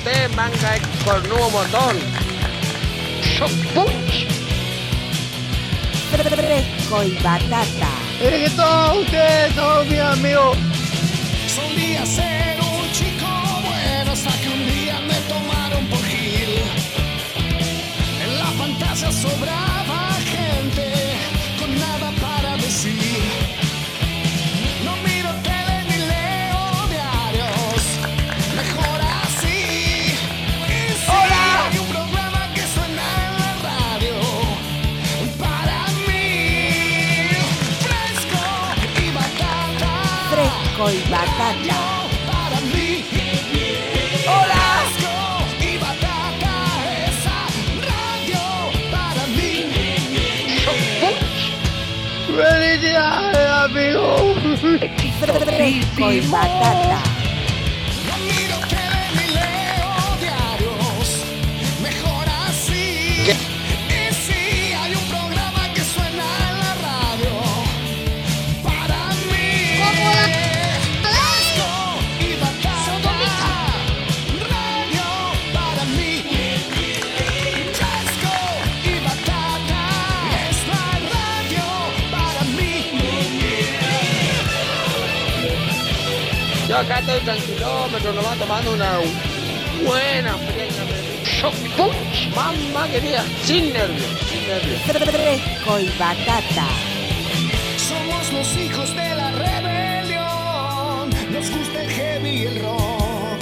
usted, manga de cornudo botón. Shock punch. Fresco y batata. Es que todos ustedes son mis amigos. Solía ser Mí, hola. ¡Felicidades, amigo! Fresco y batata. Acá estoy tranquilómetro, nomás tomando una buena fría. Shock punch. Mamá querida, sin nervios, sin nervios. Fresco y batata. Somos los hijos de la rebelión. Nos gusta el heavy y el rock.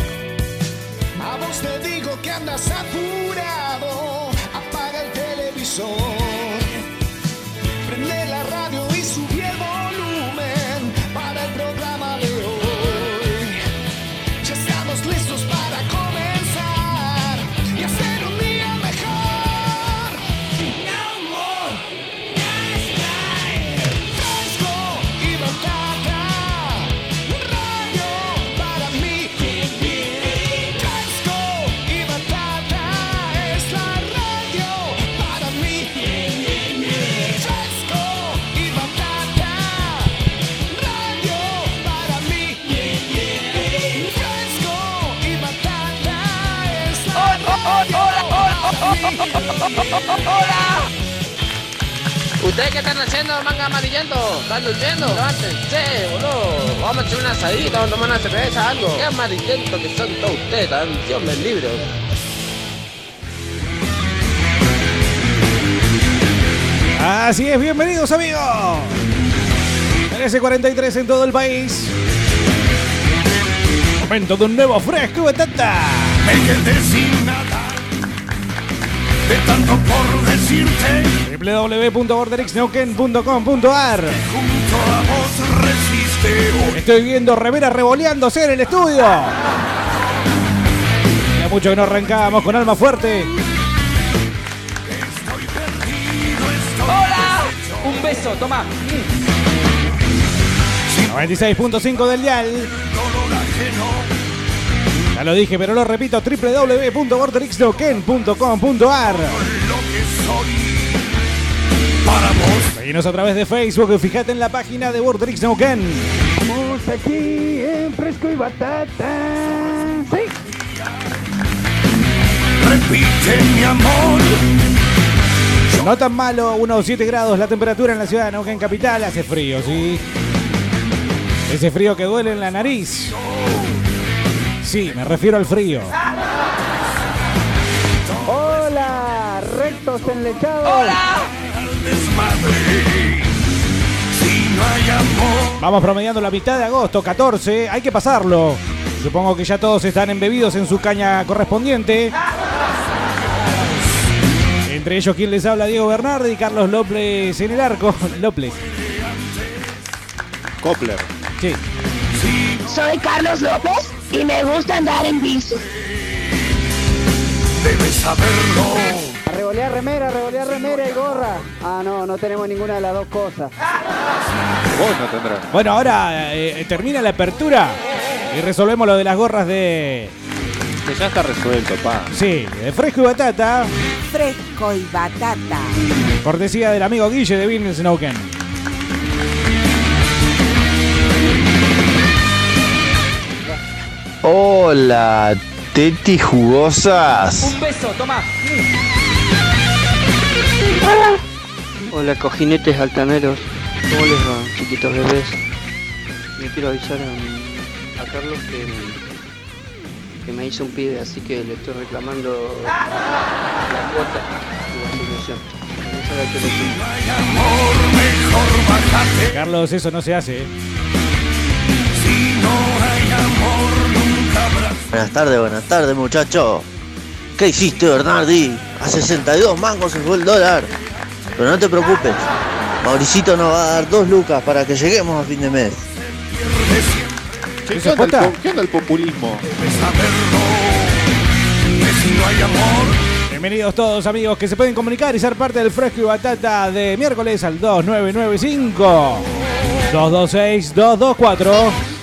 A vos te digo que andas apurado. Apaga el televisor. Mí. ¿Ustedes qué están haciendo, manga amarillento? ¿Están durmiendo? Levántense, boludo. Vamos a echar una asadita, vamos a tomar una cerveza, algo. Qué amarillento que son todos ustedes, tan Dios me libre. Así es, bienvenidos amigos. 13.43 en todo el país. Momento de un nuevo fresco sin nada de tanto por decirte. www.borderixneuquén.com.ar Junto a vos resiste hoy. Estoy viendo reveras revoleándose en el estudio. Ya mucho que no arrancábamos con alma fuerte. Estoy perdido, estoy Un beso, toma. 96.5 del dial. dolor ajeno. Ya lo dije, pero lo repito, www.borderixneuquén.com.ar Lo que soy para vos. Seguinos a través de Facebook y fíjate en la página de Borderix Neuquén. Estamos aquí en Fresco y Batata. Sí. Repite mi amor. No tan malo, unos 7 grados la temperatura en la ciudad de Neuquén Capital. Hace frío, ¿sí? Ese frío que duele en la nariz. Sí, me refiero al frío. Hola, rectos enlechados. Al desmadre. Si no hay amor. Vamos promediando la mitad de agosto, 14. Hay que pasarlo. Supongo que ya todos están embebidos en su caña correspondiente. Entre ellos, quien les habla, Diego Bernardi y Carlos López en el arco. López. Copler. Sí. Soy Carlos López y me gusta andar en bici. Debes saberlo. Revolear remera, revolear remera y gorra. Ah, no, no tenemos ninguna de las dos cosas. Vos no tendrás. Bueno, ahora eh, termina la apertura y resolvemos lo de las gorras de. Que ya está resuelto, pa. Sí, de fresco y batata. Fresco y batata. Cortesía del amigo Guille de Business Snowken. Hola, tetis jugosas. Un beso, toma. Hola, cojinetes altaneros. ¿Cómo les va, chiquitos bebés? Le quiero avisar a, a Carlos que, que me hizo un pibe, así que le estoy reclamando la cuota de la pido. Carlos, eso no se hace. ¿eh? Buenas tardes, buenas tardes, muchacho. ¿Qué hiciste, Bernardi? A 62 mangos se fue el dólar. Pero no te preocupes. Mauricito nos va a dar dos lucas para que lleguemos a fin de mes. ¿Eso ¿Qué, onda el, qué onda el populismo? Bienvenidos todos amigos que se pueden comunicar y ser parte del fresco y batata de miércoles al 2995 226 224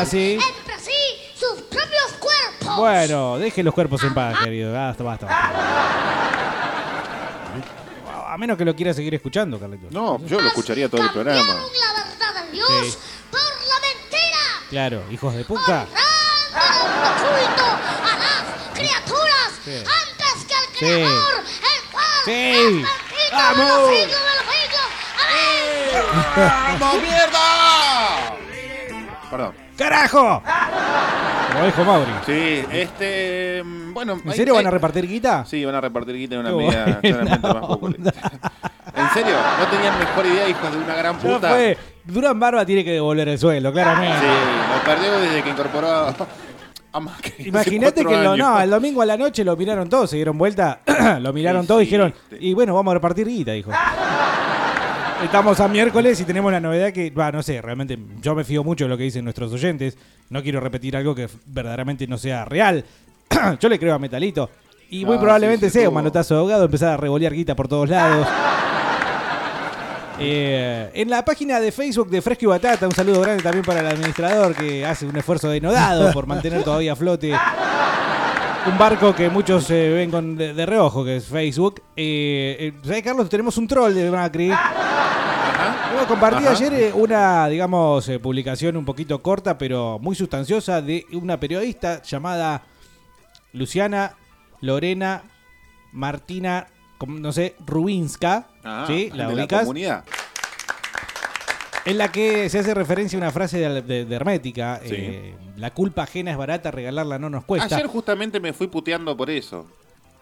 Ah, sí. entre sí sus propios cuerpos. Bueno, deje los cuerpos en paz, querido. Basta, basta. basta. A menos que lo quiera seguir escuchando, Carlitos. No, yo lo escucharía todo el programa. Cambiaron la verdad de Dios Sí. por la mentira. Claro, hijos de puta. Dando culto a las criaturas Sí. antes que al Sí. Creador, el cual Sí. es bendito de los ¡Vamos! siglos de los siglos. Amén. ¡Vamos, mierda! Perdón. ¡Carajo! Como dijo Mauri. Sí, este. mm, Bueno. ¿En serio van a repartir guita? Sí, van a repartir guita en una Qué medida buena claramente más onda. populista. ¿En serio? ¿No tenían mejor idea, hijos de una gran Ya puta? fue. Durán Barba tiene que devolver el suelo, claramente. Sí, lo perdió desde que incorporó a, a Macri hace Imagínate cuatro que lo, años. no, el domingo a la noche lo miraron todos, se dieron vuelta, lo miraron todos y dijeron, y bueno, vamos a repartir guita, dijo. Estamos a miércoles y tenemos la novedad que, va, no sé, realmente yo me fío mucho de lo que dicen nuestros oyentes. No quiero repetir algo que verdaderamente no sea real. yo le creo a Metalito. Y muy Ah, probablemente sí, sí, sea un manotazo de ahogado, empezar a revolear guita por todos lados. Eh, en la página de Facebook de Fresco y Batata, un saludo grande también para el administrador que hace un esfuerzo denodado por mantener todavía a flote un barco que muchos eh, ven con de, de reojo, que es Facebook. Eh, eh, ¿Sabes, Carlos? Tenemos un troll de Macri. Compartido Ajá. ayer eh, una, digamos, eh, publicación un poquito corta, pero muy sustanciosa, de una periodista llamada Luciana Lorena Martina, no sé, Rubinska. Ah, ¿Sí? ¿La de la ubicas? comunidad. En la que se hace referencia a una frase de, de- de Hermética. Sí. eh, la culpa ajena es barata, regalarla no nos cuesta. Ayer justamente me fui puteando por eso.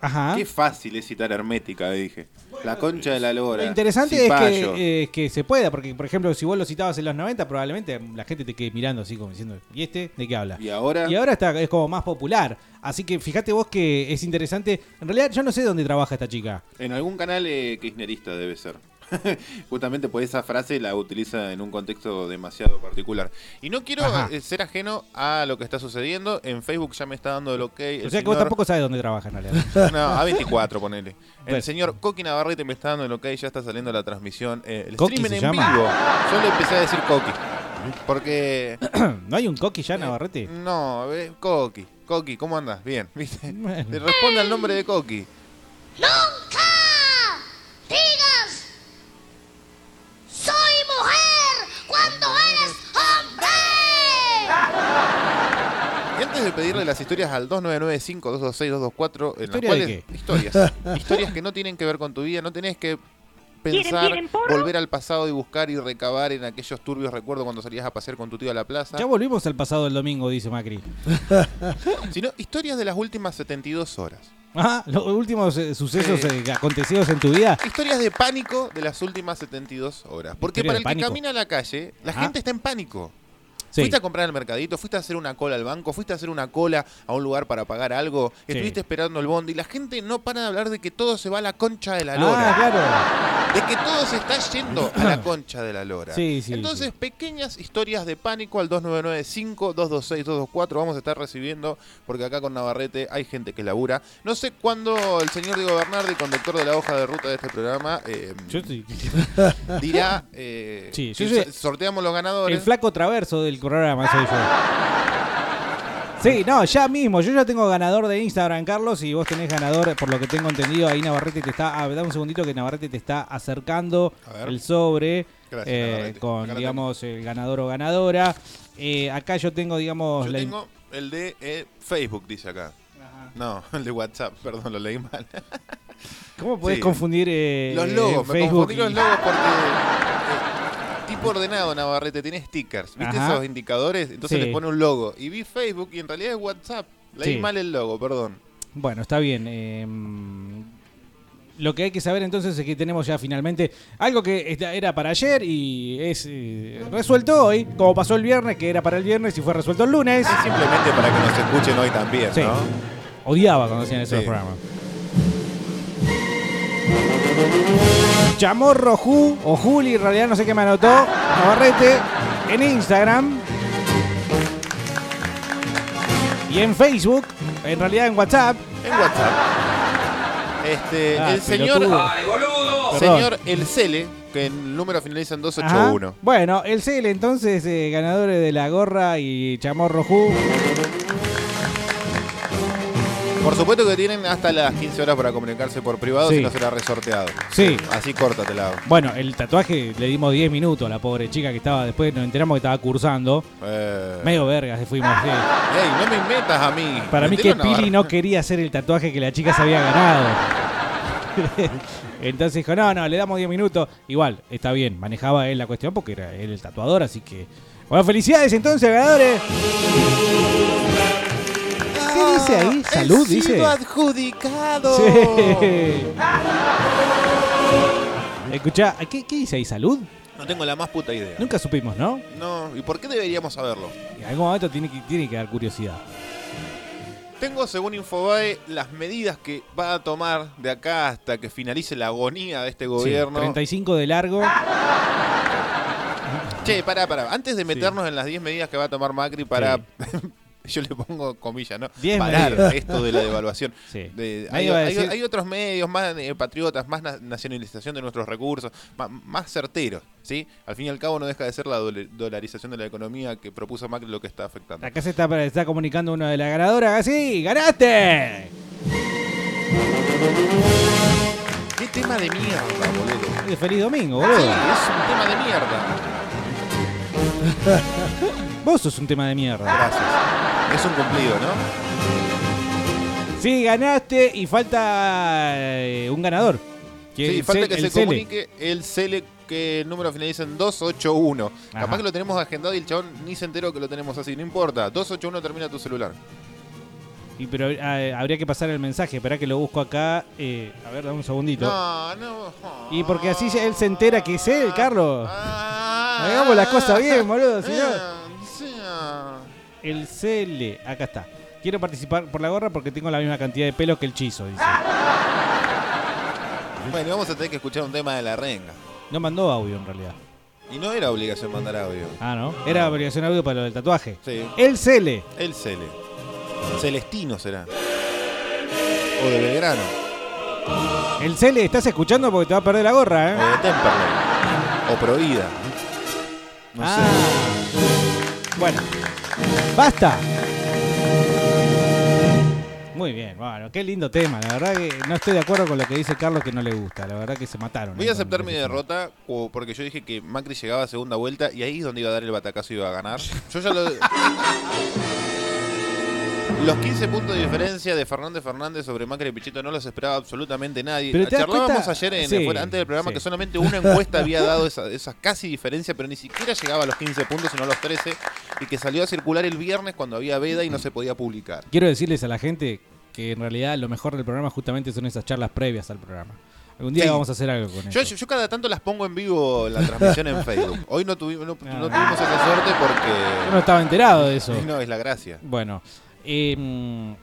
Ajá. Qué fácil es citar hermética, dije. La concha de la lora. Lo interesante es que, eh, que se pueda, porque por ejemplo, si vos lo citabas en los 90, probablemente la gente te quede mirando así como diciendo, ¿y este de qué habla? Y ahora. Y ahora está, es como más popular. Así que fíjate vos que es interesante. En realidad, yo no sé dónde trabaja esta chica. En algún canal eh, kirchnerista debe ser. Justamente por esa frase la utiliza en un contexto demasiado particular. Y no quiero Ajá. eh, ser ajeno a lo que está sucediendo. En Facebook ya me está dando el ok. el o sea que vos tampoco sabes dónde trabaja en realidad. No, A24, ponele. El Bueno. señor Coqui Navarrete me está dando el ok, ya está saliendo la transmisión. eh, el Coqui streaming en llama. vivo. Yo le empecé a decir Coqui. Porque. ¿No hay un coqui ya, Navarrete? No, eh, Coqui. Coqui, ¿cómo andas? Bien, ¿viste? Bueno. Le responde al nombre de Coqui. ¡Nunca! Antes de pedirle las historias al 2995-226-224, en las ¿Historia de cuales. qué? Historias. historias que no tienen que ver con tu vida, no tenés que pensar, quieren volver al pasado y buscar y recabar en aquellos turbios recuerdos cuando salías a pasear con tu tío a la plaza. Ya volvimos al pasado del domingo, dice Macri. Sino historias de las últimas 72 horas. Ajá, los últimos eh, sucesos eh, acontecidos en tu vida. Historias de pánico de las últimas 72 horas. Porque Historia para de el pánico. que camina a la calle, la Ah. gente está en pánico. Sí. Fuiste a comprar al mercadito, fuiste a hacer una cola al banco, fuiste a hacer una cola a un lugar para pagar algo, Sí. estuviste esperando el bondi y la gente no para de hablar de que todo se va a la concha de la Ah, lora. claro. De que todo se está yendo a la concha de la lora. Sí, sí, Entonces, pequeñas historias de pánico al 2995-226-224 vamos a estar recibiendo, porque acá con Navarrete hay gente que labura. No sé cuándo el señor Diego Bernardi, conductor de la hoja de ruta de este programa, eh, Yo sí. dirá eh, que sorteamos los ganadores. El flaco traverso del programa soy yo. Sí, no, ya mismo. Yo ya tengo ganador de Instagram, Carlos, y vos tenés ganador, por lo que tengo entendido, ahí Navarrete te está. Ah, dame un segundito que Navarrete te está acercando el sobre Gracias, eh, con, digamos, el ganador o ganadora. Eh, acá yo tengo, digamos, Yo la- tengo el de eh, Facebook, dice acá. No, el de WhatsApp, perdón, lo leí mal. ¿Cómo podés Sí. confundir eh, Los logos, me Facebook? confundí los logos porque tipo ordenado Navarrete tiene stickers, ¿viste Ajá. esos indicadores? Entonces Sí. le pone un logo y vi Facebook y en realidad es WhatsApp. Leí Sí. mal el logo, perdón. Bueno, está bien. eh, lo que hay que saber entonces es que tenemos ya finalmente algo que esta- era para ayer y es eh, resuelto hoy, como pasó el viernes, que era para el viernes y fue resuelto el lunes. Simplemente para que nos escuchen hoy también, Sí. ¿no? Odiaba cuando hacían esos Sí. programas. Chamorro Ju o Juli, en realidad no sé qué me anotó. Navarrete en Instagram. Y en Facebook, en realidad en WhatsApp. En WhatsApp. Este, Ah, el señor. pelotudo. Perdón. Señor El Cele, que el número finaliza en Ajá. 281. Bueno, el CL entonces, eh, ganadores de la gorra y Chamorro Ju. Por supuesto que tienen hasta las 15 horas para comunicarse por privado, Sí. si no será resorteado. Sí. Así córtatela. Bueno, el tatuaje le dimos 10 minutos a la pobre chica que estaba, después nos enteramos que estaba cursando. Eh. Medio vergas fuimos. sí. Ey, no me metas a mí. Para mí que. Pili no quería hacer el tatuaje que la chica se había ganado. Entonces dijo, no, no, le damos 10 minutos. Igual, está bien, manejaba él la cuestión porque era él el tatuador, así que... Bueno, felicidades entonces, ganadores. ¿Qué dice ahí? Salud, He dice. sido adjudicado. Sí. Escuchá, ¿qué, ¿qué dice ahí? ¿Salud? No tengo la más puta idea. Nunca supimos, ¿no? No, ¿y por qué deberíamos saberlo? En algún momento tiene que, tiene que dar curiosidad. Tengo, según Infobae, las medidas que va a tomar de acá hasta que finalice la agonía de este Sí, gobierno. 35 de largo. Che, pará, pará. Antes de meternos en las 10 medidas que va a tomar Macri para... Yo le pongo comillas, ¿no? 10 Parar medidas. esto de la devaluación. Sí. De- hay, va a hay- decir- hay otros medios más eh, patriotas, más na- nacionalización de nuestros recursos, más, certeros, ¿sí? Al fin y al cabo no deja de ser la dolarización de la economía que propuso Macri lo que está afectando. Acá se está, está comunicando una de las ganadoras. ¡Sí! ¡Ganaste! ¿Qué tema de mierda, boludo? Feliz domingo, Sí, boludo. es un tema de mierda. Vos sos un tema de mierda. Gracias. Es un cumplido, ¿no? Sí, ganaste y falta eh, un ganador. Que Sí, falta que se Cele. comunique el CELE que el número finaliza en 281. Ajá. Capaz que lo tenemos agendado y el chabón ni se enteró que lo tenemos así. No importa. 281 termina tu celular. Y pero eh, habría que pasar el mensaje. Esperá que lo busco acá. Eh, a ver, dame un segundito. No, no. Y porque así él se entera que es él, Carlos. Ah, Hagamos las cosas bien, boludo. No, sí, ah. El CL. Acá está. Quiero participar por la gorra porque tengo la misma cantidad de pelos que el chizo, dice. Bueno, vamos a tener que escuchar un tema de la renga. No mandó audio en realidad. Y no era obligación mandar audio. Ah, ¿no? Era obligación audio para lo del tatuaje. Sí. El CL. El CELE. Celestino será. O de Belgrano. El CL, ¿estás escuchando? Porque te va a perder la gorra, O ¿eh? de Temperley. O Prohibida. No Ah. sé. Bueno. ¡Basta! Muy bien, bueno, qué lindo tema. La verdad que no estoy de acuerdo con lo que dice Carlos que no le gusta. La verdad que se mataron. Voy ¿eh? a con aceptar mi derrota o porque yo dije que Macri llegaba a segunda vuelta y ahí es donde iba a dar el batacazo y iba a ganar. Yo ya lo. Los 15 puntos de diferencia de Fernández Fernández sobre Macri y Pichito no los esperaba absolutamente nadie. Pero Charlábamos cuenta- ayer en, Sí, fuera- antes del programa sí. que solamente una encuesta había dado esa, esa casi diferencia, pero ni siquiera llegaba a los 15 puntos, sino a los 13, y que salió a circular el viernes cuando había veda y no se podía publicar. Quiero decirles a la gente que en realidad lo mejor del programa justamente son esas charlas previas al programa. Algún día Sí. vamos a hacer algo con Yo, eso. yo- yo cada tanto las pongo en vivo la transmisión en Facebook. Hoy no, tuvimos, no, no Ah. tuvimos esa suerte porque... Yo no estaba enterado de eso. No, es la gracia. Bueno, eh,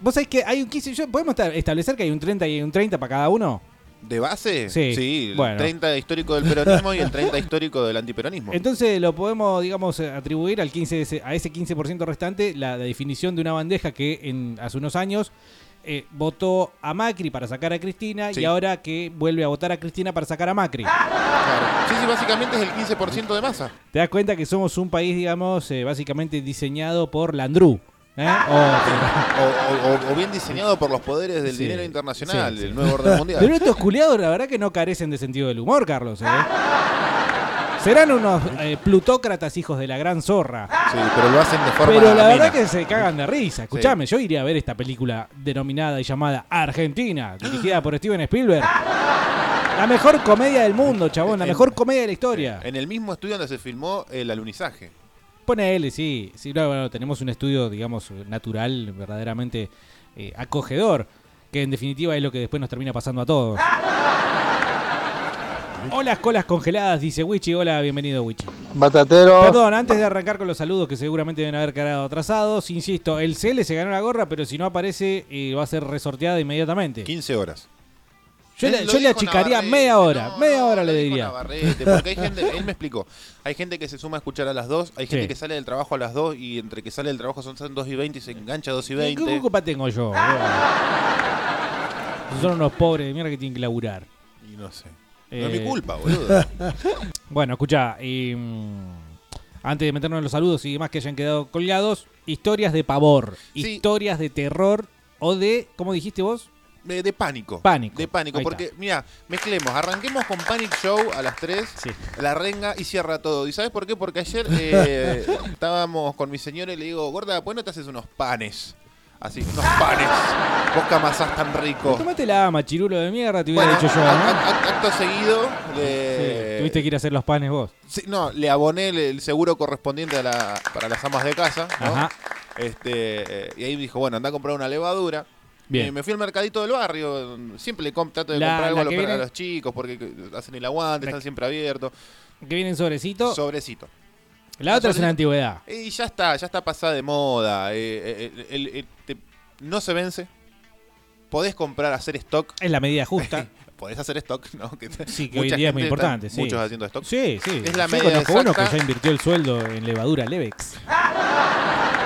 vos sabés que hay un 15. yo- ¿Podemos establecer que hay un 30 y un 30 para cada uno? ¿De base? Sí, el bueno. 30 histórico del peronismo y el 30 histórico del antiperonismo. Entonces lo podemos, digamos, atribuir al 15, de ese- a ese 15% restante la, la definición de una bandeja que en, hace unos años eh, votó a Macri para sacar a Cristina Sí. y ahora que vuelve a votar a Cristina para sacar a Macri. Claro. Sí, sí, básicamente es el 15% de masa. Te das cuenta que somos un país, digamos, eh, básicamente diseñado por Landru. ¿Eh? Otro. O, o- o bien diseñado por los poderes del Sí, dinero internacional, sí, nuevo orden mundial. Pero estos culiados, la verdad que no carecen de sentido del humor, Carlos. ¿eh? Serán unos eh, plutócratas hijos de la gran zorra. Sí, pero lo hacen de forma Pero la verdad que se cagan de risa. Escuchame, yo iría a ver esta película denominada y llamada Argentina, dirigida por Steven Spielberg. La mejor comedia del mundo, chabón, la mejor comedia de la historia. En el mismo estudio donde se filmó el alunizaje. Ponele, sí. sí no, bueno, tenemos un estudio, digamos, natural, verdaderamente eh, acogedor, que en definitiva es lo que después nos termina pasando a todos. Hola, colas congeladas, dice Wichi. Hola, bienvenido, Wichi. Batatero. Perdón, antes de arrancar con los saludos que seguramente deben haber quedado atrasados, insisto, el CL se ganó la gorra, pero si no aparece eh, va a ser resorteada inmediatamente. 15 horas. Yo, le, yo achicaría Navarrete, media hora, no, media hora le diría. Porque hay gente, él me explicó, hay gente que se suma a escuchar a las 2, hay gente Sí. que sale del trabajo a las 2 y entre que sale del trabajo son 2 y 20 y se engancha a 2 y ¿Qué 20. culpa tengo yo? Son unos pobres de mierda que tienen que laburar. Y no sé. No es mi culpa, boludo. bueno, escucha, y, mm, antes de meternos en los saludos y demás que hayan quedado colgados, historias de pavor, Sí. historias de terror o de, ¿cómo dijiste vos? De, de pánico. Pánico. De pánico, Ahí porque, mira, mezclemos, arranquemos con Panic Show a las 3, la renga y cierra todo. ¿Y sabes por qué? Porque ayer eh, estábamos con mi señora y le digo, gorda, ¿por qué no te haces unos panes? Así, unos panes. Vos que amasás tan rico. Tómate la machirulo de mierda, te hubiera Bueno, dicho yo, ¿no? ac- acto seguido, le, Sí, Tuviste que ir a hacer los panes vos. Sí, no, le aboné el, el seguro correspondiente a la, para las amas de casa, ¿no? Ajá. Este, eh, y ahí dijo, bueno, anda a comprar una levadura. Bien. Eh, me fui al mercadito del barrio, siempre le trato de La- comprar algo a los, chicos porque hacen el aguante, La- están siempre abiertos. Que viene en sobrecito. Sobrecito. La otra es una antigüedad. Y ya está, ya está pasada de moda. eh, eh, te- no se vence. Podés comprar, hacer stock. Es la medida justa. Podés hacer stock, ¿no? Que Sí, que hoy día es muy importante. sí. Muchos haciendo stock. Sí, sí. Es la Yo medida conozco uno que exacta. ya invirtió el sueldo en levadura Levex.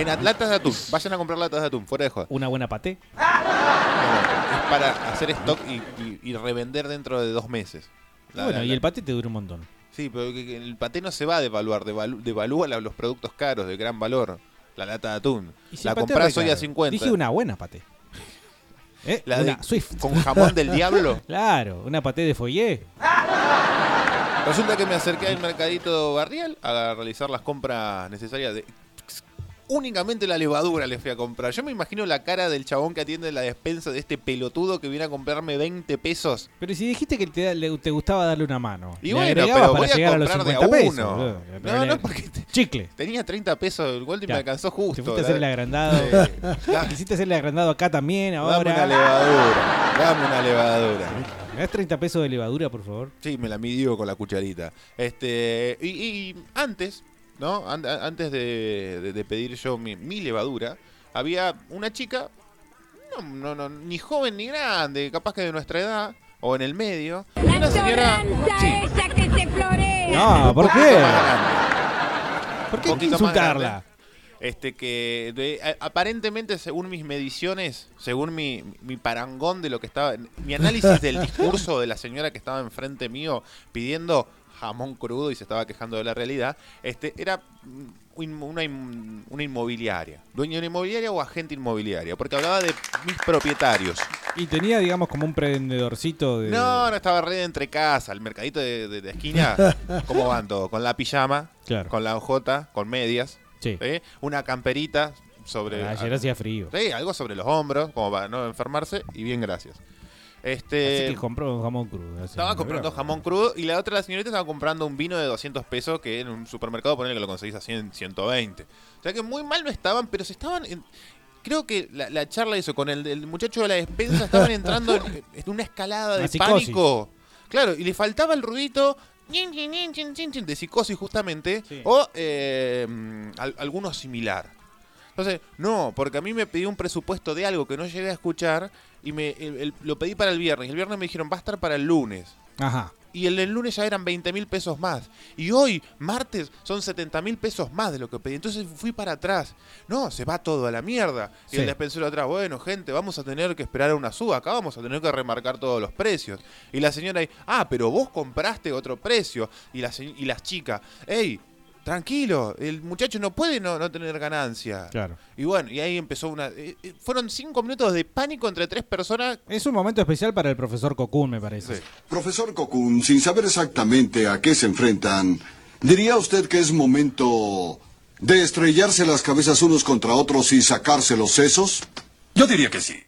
En at- latas de atún. Vayan a comprar latas de atún, fuera de joda. Una buena paté. Es para hacer stock y, y- y revender dentro de dos meses. La- bueno, la- y el paté te dura un montón. Sí, pero que- que el paté no se va a devaluar, devalu- devalúa la- los productos caros de gran valor. La lata de atún. Y si la el paté compras hoy a caro. 50. Dije una buena paté. ¿Eh? La una de- Swift. con jamón del diablo. Claro, una paté de foyer. Resulta que me acerqué al mercadito barrial a realizar las compras necesarias de únicamente la levadura le fui a comprar. Yo me imagino la cara del chabón que atiende la despensa de este pelotudo que viene a comprarme 20 pesos. Pero si dijiste que te, da- le- te gustaba darle una mano. Y Le bueno, pero para voy a llegar a los comprar de a 50 pesos, uno. boludo. No, no, porque te- Chicle. tenía 30 pesos el gol y me alcanzó justo. Te fuiste a la- hacer el agrandado. Quisiste hacerle agrandado acá también Dame ahora. una levadura. Dame una levadura. ¿Me das 30 pesos de levadura, por favor? Sí, me la midió con la cucharita. Este, y, y antes, ¿no? An- antes de, de- de pedir yo mi, mi levadura, había una chica, no, no, no, ni joven ni grande, capaz que de nuestra edad, o en el medio. y una señora. Sí, esa que te florea. No, ¿por qué? ¿Por qué insultarla? Este que de- a- aparentemente según mis mediciones, según mi, mi parangón de lo que estaba, mi análisis del discurso de la señora que estaba enfrente mío pidiendo jamón crudo y se estaba quejando de la realidad, este era una, in- una inmobiliaria, dueño de una inmobiliaria o agente inmobiliaria, porque hablaba de mis propietarios. Y tenía, digamos, como un prendedorcito de. No, no estaba re entre casa, el mercadito de, de- de esquina, ¿cómo van todos? Con la pijama, Claro. con la ojota, con medias, Sí. ¿sí? una camperita sobre... Ayer hacía frío. Sí, algo sobre los hombros, como para no enfermarse, y bien, gracias. Este, Así que compró un jamón crudo. estaba comprando jamón crudo y la otra la señorita estaba comprando un vino de 200 pesos que en un supermercado ponele que lo conseguís a 100, 120. O sea que muy mal no estaban, pero se estaban... en- creo que la, la charla hizo con el, el muchacho de la despensa, estaban entrando en, en una escalada de Una pánico. Claro, y le faltaba el ruidito de psicosis justamente, o eh, al- alguno similar. Entonces, no, porque a mí me pidió un presupuesto de algo que no llegué a escuchar y me el- el- lo pedí para el viernes. Y el viernes me dijeron, va a estar para el lunes. Ajá. Y el lunes ya eran 20 mil pesos más. Y hoy, martes, son 70 mil pesos más de lo que pedí. Entonces fui para atrás. No, se va todo a la mierda. Y Sí. el despensero atrás, bueno, gente, vamos a tener que esperar a una suba. Acá vamos a tener que remarcar todos los precios. Y la señora ahí, ah, pero vos compraste otro precio. Y, la, y las chicas, hey, tranquilo, el muchacho no puede no, no tener ganancia. Claro. Y bueno, y ahí empezó una... eh, eh, fueron cinco minutos de pánico entre tres personas. Es un momento especial para el profesor Cocoon, me parece. Profesor Cocoon, sin saber exactamente a qué se enfrentan, ¿diría usted que es momento de estrellarse las cabezas unos contra otros y sacarse los sesos? Yo diría que sí.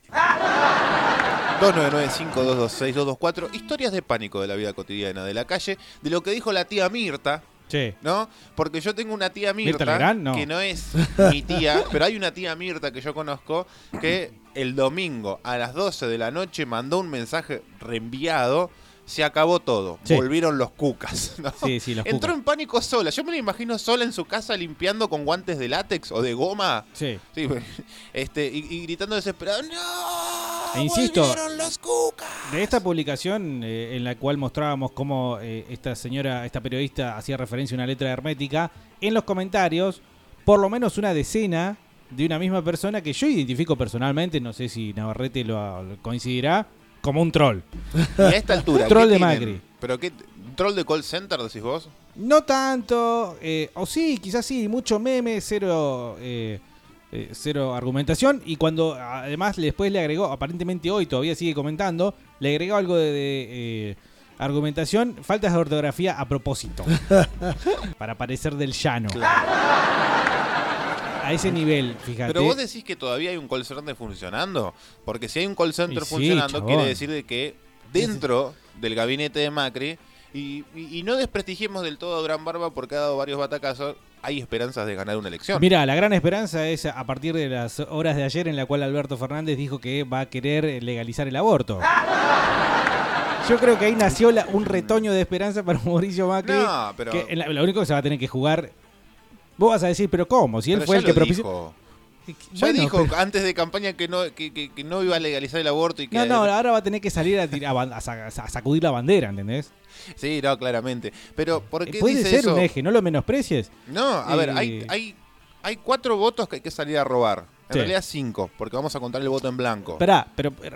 299-5226-224. Historias de pánico de la vida cotidiana, de la calle, de lo que dijo la tía Mirta. Sí. ¿No? Porque yo tengo una tía ¿Mirta Mirta, Legrand? No. que no es mi tía, pero hay una tía Mirta que yo conozco que el domingo a las 12 de la noche mandó un mensaje reenviado. Se acabó todo. Sí. Volvieron los cucas. ¿no? Sí, sí, los Entró cucas. en pánico sola. Yo me la imagino sola en su casa limpiando con guantes de látex o de goma. Sí. Este, y, y gritando desesperado. ¡No! E insisto, de esta publicación eh, en la cual mostrábamos cómo eh, esta señora, esta periodista hacía referencia a una letra hermética, en los comentarios, por lo menos una decena de una misma persona que yo identifico personalmente, no sé si Navarrete lo, lo coincidirá, como un troll. Y a esta altura. troll ¿qué de tienen? Macri. ¿Pero qué? ¿Troll de call center decís vos? No tanto, eh, o sí, quizás sí, mucho meme, cero, eh, eh, cero argumentación. Y cuando además después le agregó, aparentemente hoy todavía sigue comentando, le agregó algo de, de, eh, argumentación, faltas de ortografía a propósito. para parecer del llano. A ese nivel, fíjate. Pero vos decís que todavía hay un call center funcionando. Porque si hay un call center sí, funcionando, chabón. quiere decir de que dentro del gabinete de Macri, y, y- y no desprestigiemos del todo a Durán Barba porque ha dado varios batacazos, hay esperanzas de ganar una elección. Mira, la gran esperanza es a partir de las horas de ayer en la cual Alberto Fernández dijo que va a querer legalizar el aborto. Yo creo que ahí nació la- un retoño de esperanza para Mauricio Macri. No, pero- que en la- lo único que se va a tener que jugar. Vos vas a decir, pero ¿cómo? Si él fue el que propició. Ya Bueno, dijo pero- antes de campaña que no, que, que- que no iba a legalizar el aborto y que No, no, ahora va a tener que salir a, tirar- sacudir la bandera, ¿entendés? Sí, no, claramente. Pero, ¿por qué Eh, Puede dice ser eso? un eje, no lo menosprecies. No, a ver, hay, Eh, hay, hay cuatro votos que hay que salir a robar. En Sí. realidad cinco, porque vamos a contar el voto en blanco. Esperá, pero eh,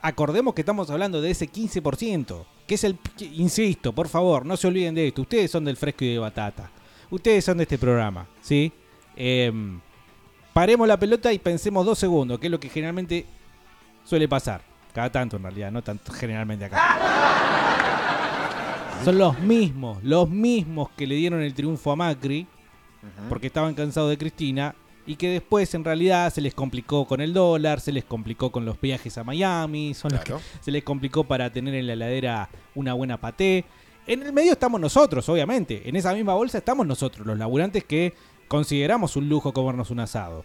acordemos que estamos hablando de ese 15%, que es el, que- insisto, por favor, no se olviden de esto, ustedes son del fresco y de batata, ustedes son de este programa, ¿sí? Em, paremos la pelota y pensemos dos segundos, que es lo que generalmente suele pasar, cada tanto en realidad, no tanto generalmente acá. Son los mismos, los mismos que le dieron el triunfo a Macri, porque estaban cansados de Cristina y que después en realidad se les complicó con el dólar, se les complicó con los viajes a Miami, son los que Claro. se les complicó para tener en la heladera una buena paté. En el medio estamos nosotros, obviamente. En esa misma bolsa estamos nosotros, los laburantes que consideramos un lujo comernos un asado.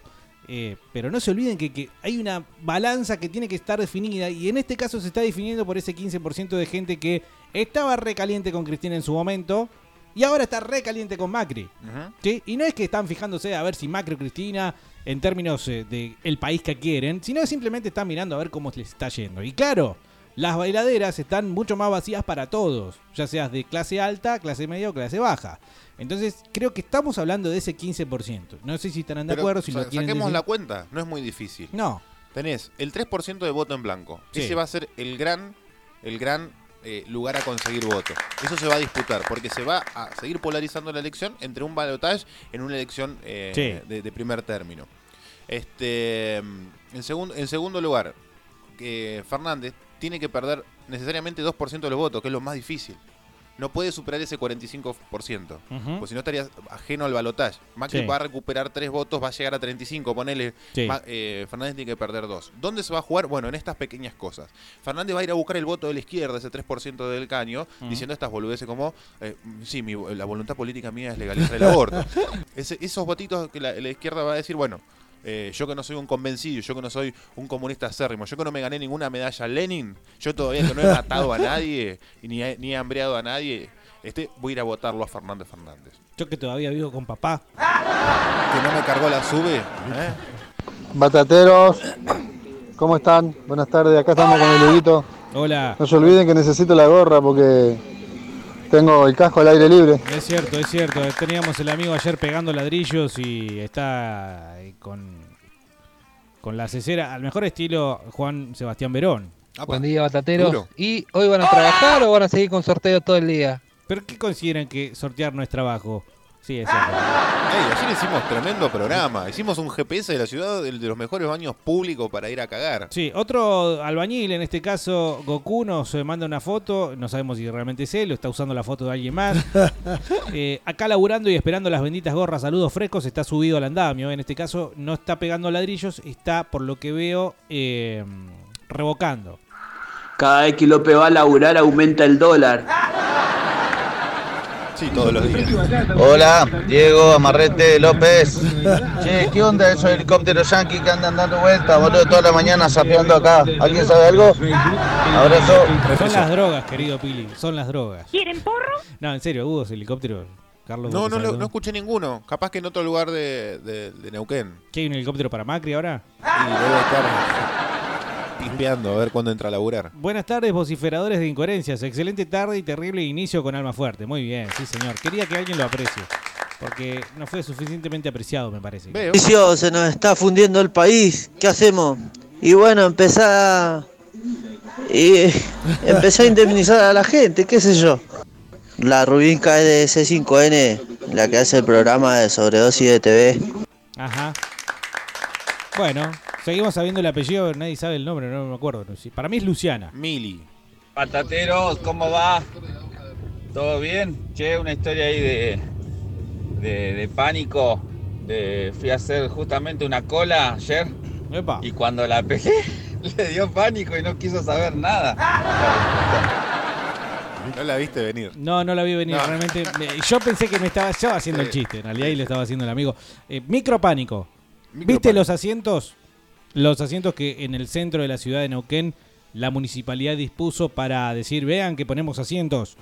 Eh, pero no se olviden que, que hay una balanza que tiene que estar definida y en este caso se está definiendo por ese 15% de gente que estaba recaliente con Cristina en su momento y ahora está recaliente con Macri. ¿sí? Y no es que están fijándose a ver si Macri o Cristina en términos eh, de el país que quieren, sino que simplemente están mirando a ver cómo les está yendo. Y claro, las bailaderas están mucho más vacías para todos, ya seas de clase alta, clase media o clase baja. Entonces, creo que estamos hablando de ese 15%. No sé si estarán de Pero, acuerdo, si sa- lo quieren saquemos decir. la cuenta, no es muy difícil. No. Tenés el 3% de voto en blanco. Sí. Ese va a ser el gran, el gran eh, lugar a conseguir voto. Eso se va a disputar, porque se va a seguir polarizando la elección entre un balotaje en una elección eh, Sí. de, de primer término. Este, en, segundo en segundo lugar, que Fernández tiene que perder necesariamente 2% de los votos, que es lo más difícil. No puede superar ese 45%, Ujú. pues si no estaría ajeno al balotaje. Macri Sí. va a recuperar 3 votos, va a llegar a 35, ponele. Sí. Eh, Fernández tiene que perder 2. ¿Dónde se va a jugar? Bueno, en estas pequeñas cosas. Fernández va a ir a buscar el voto de la izquierda, ese 3% del caño, diciendo estas boludeces como, eh, sí, mi- la voluntad política mía es legalizar el aborto. Ese- esos votitos que la, la izquierda va a decir, bueno, eh, yo que no soy un convencido, yo que no soy un comunista acérrimo, yo que no me gané ninguna medalla Lenin, yo todavía que no he matado a nadie y ni he, ni he hambreado a nadie, este, voy a ir a votarlo a Fernández Fernández. Yo que todavía vivo con papá. Que no me cargó la sube, ¿eh? Batateros, ¿cómo están? Buenas tardes, acá estamos con el Huguito. Hola. No se olviden que necesito la gorra porque tengo el casco al aire libre. Es cierto, es cierto. Teníamos el amigo ayer pegando ladrillos y está con, con la cesera, al mejor estilo Juan Sebastián Verón. Buen día, batateros. Duro. ¿Y hoy van a trabajar o van a seguir con sorteo todo el día? ¿Pero qué consideran que sortear no es trabajo? Sí, es cierto. Ey, ayer hicimos tremendo programa. Hicimos un GPS de la ciudad, el de los mejores baños públicos para ir a cagar. Sí, otro albañil, en este caso Goku, nos eh, manda una foto, no sabemos si realmente es él o está usando la foto de alguien más. Eh, acá laburando y esperando las benditas gorras, saludos frescos, está subido al andamio. En este caso no está pegando ladrillos, está, por lo que veo, eh, revocando. Cada vez que López va a laburar aumenta el dólar. Sí, todos los días. Hola, Diego Amarrete López. Che, ¿qué onda esos helicópteros yanquis que andan dando vueltas, boludo, toda la mañana sapeando acá? ¿Alguien sabe algo? Abrazo. Son las drogas, querido Pili, son las drogas. ¿Quieren porro? No, en serio, hubo ese helicóptero. Carlos, No, ¿vos no, lo- no escuché ninguno. Capaz que en otro lugar de, de- de Neuquén. ¿Qué hay un helicóptero para Macri ahora? Y debe estar pispeando a ver cuándo entra a laburar. Buenas tardes, vociferadores de incoherencias. Excelente tarde y terrible inicio con alma fuerte. Muy bien, sí, señor. Quería que alguien lo aprecie. Porque no fue suficientemente apreciado, me parece. Se nos está fundiendo el país. ¿Qué hacemos? Y bueno, empezá. Y empecé a indemnizar a la gente, qué sé yo. La Rubinca es de C5N, la que hace el programa de sobredosis de TV. Ajá. Bueno, seguimos sabiendo el apellido, nadie sabe el nombre, no me acuerdo. Para mí es Luciana. Mili. Patateros, ¿cómo va? ¿Todo bien? Che, una historia ahí de, de, de pánico. De, fui a hacer justamente una cola ayer. Y cuando la pegué, le dio pánico y no quiso saber nada. No la viste venir. No, no la vi venir, No. realmente. me- Yo pensé que me estaba yo haciendo el chiste, en realidad, y le estaba haciendo el amigo. Eh, micropánico. ¿Viste los asientos? Los asientos que en el centro de la ciudad de Neuquén la municipalidad dispuso para decir, vean que ponemos asientos.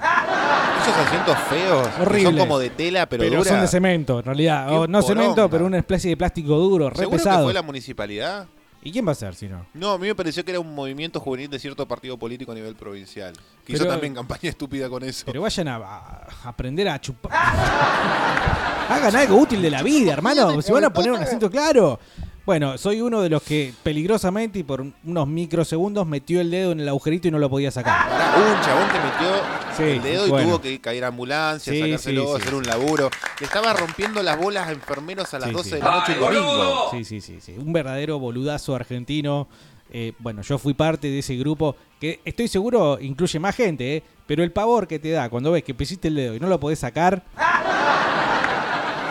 Esos asientos feos. Horrible. Son como de tela, pero, dura. son de cemento, en realidad. O no cemento, pero una especie de plástico duro, re ¿Seguro pesado. que fue la municipalidad? ¿Y quién va a ser si no? No, a mí me pareció que era un movimiento juvenil de cierto partido político a nivel provincial. Que hizo también campaña estúpida con eso. Pero vayan a, a aprender a chupar. Hagan algo útil de la vida, hermano. Si van a poner un asiento claro. Bueno, soy uno de los que peligrosamente y por unos microsegundos metió el dedo en el agujerito y no lo podía sacar. Pará, un chabón que metió Sí, el dedo y bueno. tuvo que caer a ambulancia, Sí, sacárselo, sí, hacer un laburo. Le estaba rompiendo las bolas a enfermeros a las Sí, 12 sí. de la noche el domingo. Sí, sí, sí, sí. Un verdadero boludazo argentino. Eh, bueno, yo fui parte de ese grupo que estoy seguro incluye más gente, ¿eh? pero el pavor que te da cuando ves que pusiste el dedo y no lo podés sacar.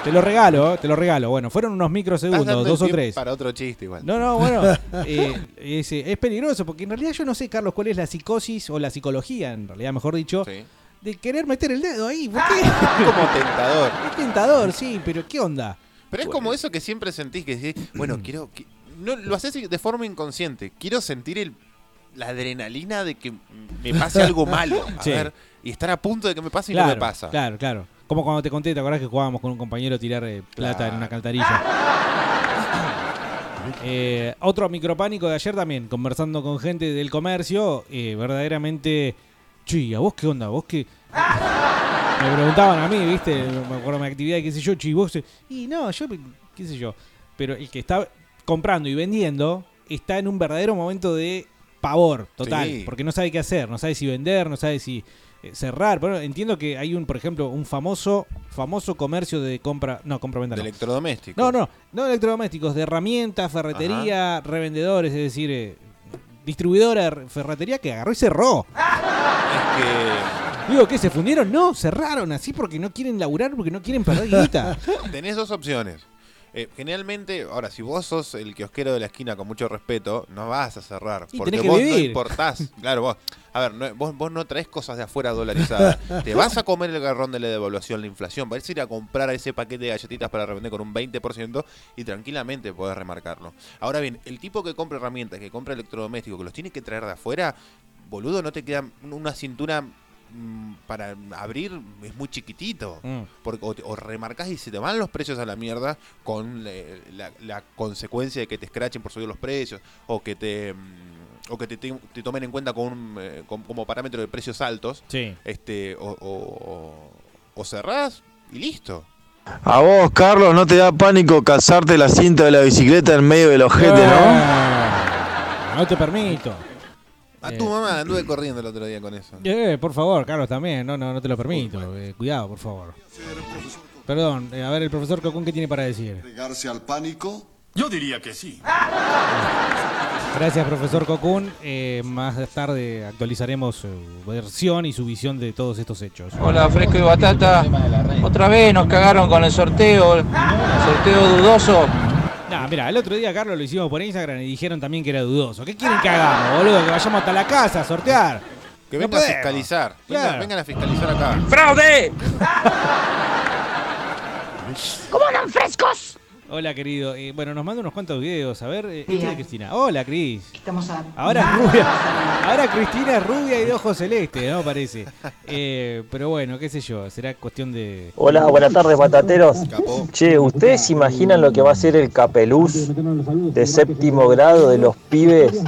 Te lo regalo, ¿eh? te lo regalo. Bueno, fueron unos microsegundos, dos o tres. Para otro chiste igual. No, no, bueno, eh, es, es peligroso porque en realidad yo no sé, Carlos, cuál es la psicosis o la psicología, en realidad, mejor dicho, de querer meter el dedo ahí. ¿Por qué? como tentador. Es tentador, sí, pero ¿qué onda? Pero es como eso que siempre sentís que decís, bueno, quiero. que- no, lo haces de forma inconsciente. Quiero sentir el, la adrenalina de que me pase algo malo. A Sí. ver, y estar a punto de que me pase y claro, no me pasa. Claro, claro. Como cuando te conté, ¿te acordás que jugábamos con un compañero a tirar eh, plata en una cantarilla? Eh, otro micropánico de ayer también, conversando con gente del comercio, eh, verdaderamente... Chi, ¿a vos qué onda? ¿Vos qué...? Me preguntaban a mí, ¿viste? Me acuerdo de mi actividad, qué sé yo, chi, vos... Y no, yo, qué sé yo. Pero el que está comprando y vendiendo está en un verdadero momento de pavor total, Sí. porque no sabe qué hacer, no sabe si vender, no sabe si cerrar. Bueno, entiendo que hay un, por ejemplo, un famoso famoso comercio de compra, no, compra venta. De no. electrodomésticos. No, no, no electrodomésticos, de herramientas, ferretería, revendedores, es decir, eh, distribuidora de ferretería que agarró y cerró. Es que. Digo, ¿qué? ¿Se fundieron? No, cerraron así porque no quieren laburar, porque no quieren perder guita. Tenés dos opciones. Eh, generalmente, ahora, si vos sos el kiosquero de la esquina con mucho respeto, no vas a cerrar. Y porque tenés que vos no importás. Claro, vos. A ver, no- vos, vos no traes cosas de afuera dolarizadas. Te vas a comer el garrón de la devaluación, la inflación. Vas a ir a comprar ese paquete de galletitas para revender con un 20% y tranquilamente podés remarcarlo. Ahora bien, el tipo que compra herramientas, que compra electrodomésticos, que los tiene que traer de afuera, boludo, no te queda una cintura mm, para abrir, es muy chiquitito. Mm. Porque o, te- o remarcás y se te van los precios a la mierda con eh, la, la consecuencia de que te escrachen por subir los precios o que te mm, o que te, te- te tomen en cuenta con un, eh, con- como parámetro de precios altos. Sí. Este, o, o, o- o cerrás y listo. A vos, Carlos, no te da pánico cazarte la cinta de la bicicleta en medio del ojete, ¿no? No te permito. A Eh. tu mamá anduve corriendo el otro día con eso. Eh, por favor, Carlos, también. No, no, no te lo permito. Eh, cuidado, por favor. Perdón, eh, a ver el profesor Cocún, ¿qué tiene para decir? ¿Entregarse al pánico? Yo diría que sí. Gracias, profesor Cocún. Eh, más tarde actualizaremos su versión y su visión de todos estos hechos. Hola, Fresco y Batata. Otra vez nos cagaron con el sorteo, el sorteo dudoso. Nah, mira, el otro día, Carlos, lo hicimos por Instagram y dijeron también que era dudoso. ¿Qué quieren que hagamos, boludo? Que vayamos hasta la casa a sortear. Que No vengan a fiscalizar. Vengan, Claro. vengan a fiscalizar acá. ¡Fraude! ¿Cómo andan frescos? Hola, querido. Eh, bueno, nos manda unos cuantos videos. A ver, eh, este de Cristina. Hola, Cris. Estamos a... Ahora es rubia. Ahora Cristina es rubia y de ojos celeste, ¿no? Parece. Eh, pero bueno, qué sé yo. Será cuestión de. Hola, buenas tardes, batateros. Che, ¿ustedes se imaginan lo que va a ser el capeluz de séptimo grado de los pibes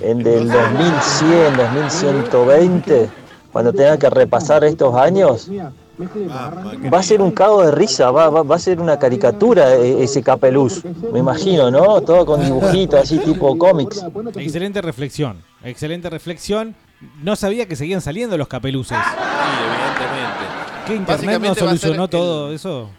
en del 2100, 2120? Cuando tengan que repasar estos años, va a ser un cago de risa, va, va- va a ser una caricatura eh, ese capeluz. Me imagino, ¿no? Todo con dibujitos así tipo cómics. Excelente reflexión. Excelente reflexión. No sabía que seguían saliendo los capeluces. Sí, evidentemente. ¿Qué internet no solucionó el- todo eso?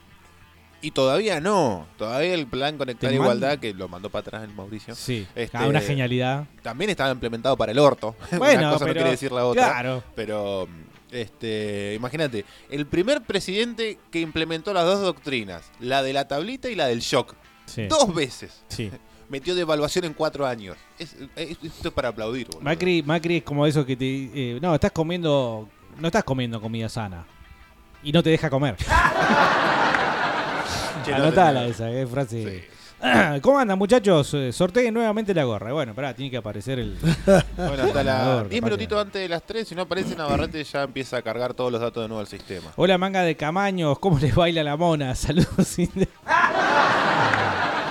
Y todavía no. Todavía el plan Conectar Igualdad, que lo mandó para atrás el Mauricio. Sí. Este, Ah, una genialidad. También estaba implementado para el orto. Bueno, una cosa pero- no quiere decir la otra. claro. Pero, este, imagínate, el primer presidente que implementó las dos doctrinas, la de la tablita y la del shock, Sí. dos veces. Sí. Metió devaluación en cuatro años. Es, es- esto es para aplaudir, boludo. Macri, Macri es como eso que te. eh, no, estás comiendo. No estás comiendo comida sana. Y no te deja comer. Anotala esa, qué frase. ¿Cómo andan, muchachos? Eh, Sorteen nuevamente la gorra. Bueno, pará, tiene que aparecer el. Bueno, hasta las ganador, 10 capaz que- minutitos antes de las 3, si no aparece Navarrete ya empieza a cargar todos los datos de nuevo al sistema. Hola, manga de camaños. ¿Cómo les baila la mona? Saludos. inde-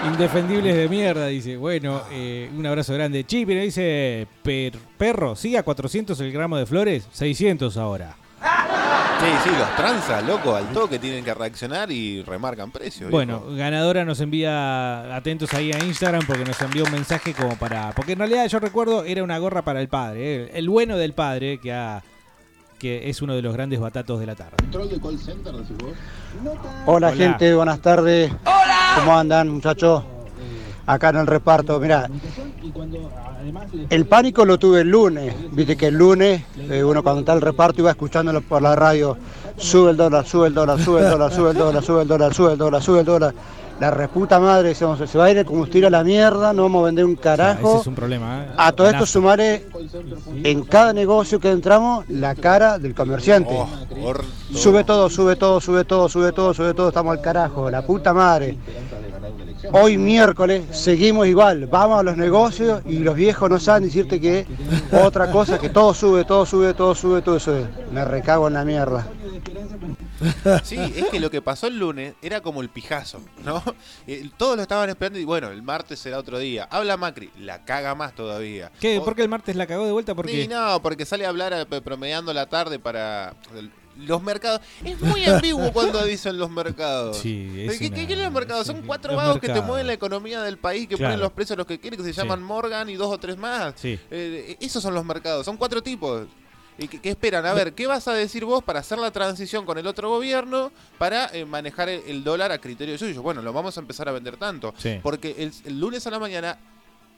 Indefendibles de mierda, dice. Bueno, eh, un abrazo grande. Chipi le dice: "Per- Perro, ¿sigue a 400 el gramo de flores? 600 ahora. Sí, sí, los tranza, loco, al toque tienen que reaccionar y remarcan precios. Bueno, ganadora nos envía atentos ahí a Instagram porque nos envió un mensaje como para. Porque en realidad yo recuerdo era una gorra para el padre, eh, el bueno del padre que ha, que es uno de los grandes batatos de la tarde. Hola, Hola. gente, buenas tardes. ¿Cómo andan muchachos? Acá en el reparto, mira, el pánico lo tuve el lunes, viste que el lunes eh, uno cuando está en el reparto iba escuchándolo por la radio, sube el dólar, sube el dólar, sube el dólar, sube el dólar, sube el dólar, sube el dólar, sube el dólar. La reputa madre, se, se va a ir el combustible a la mierda, no vamos a vender un carajo. Ese es un problema. ¿eh? A todo esto sumaré en cada negocio que entramos la cara del comerciante. Sube todo, sube todo, sube todo, sube todo, sube todo, estamos al carajo, la puta madre. Hoy miércoles seguimos igual, vamos a los negocios y los viejos no saben decirte que otra cosa, que todo sube, todo sube, todo sube, todo sube. Me recago en la mierda. Sí, es que lo que pasó el lunes era como el pijazo, ¿no? Eh, Todos lo estaban esperando y bueno, el martes será otro día. Habla Macri, la caga más todavía. ¿Qué? ¿Por qué el martes la cagó de vuelta? Porque Sí, no, porque sale a hablar eh, promediando la tarde para los mercados. Es muy ambiguo cuando dicen los mercados. Sí, es ¿Qué, una- qué quieren los mercados? Son cuatro vagos que te mueven la economía del país, que Claro. ponen los precios a los que quieren, que se Sí. llaman Morgan y dos o tres más. Sí. Eh, esos son los mercados, son cuatro tipos. ¿Y qué, qué esperan? A ver, ¿qué vas a decir vos para hacer la transición con el otro gobierno para eh, manejar el, el dólar a criterio suyo? Bueno, lo vamos a empezar a vender tanto. Sí. Porque el, el lunes a la mañana,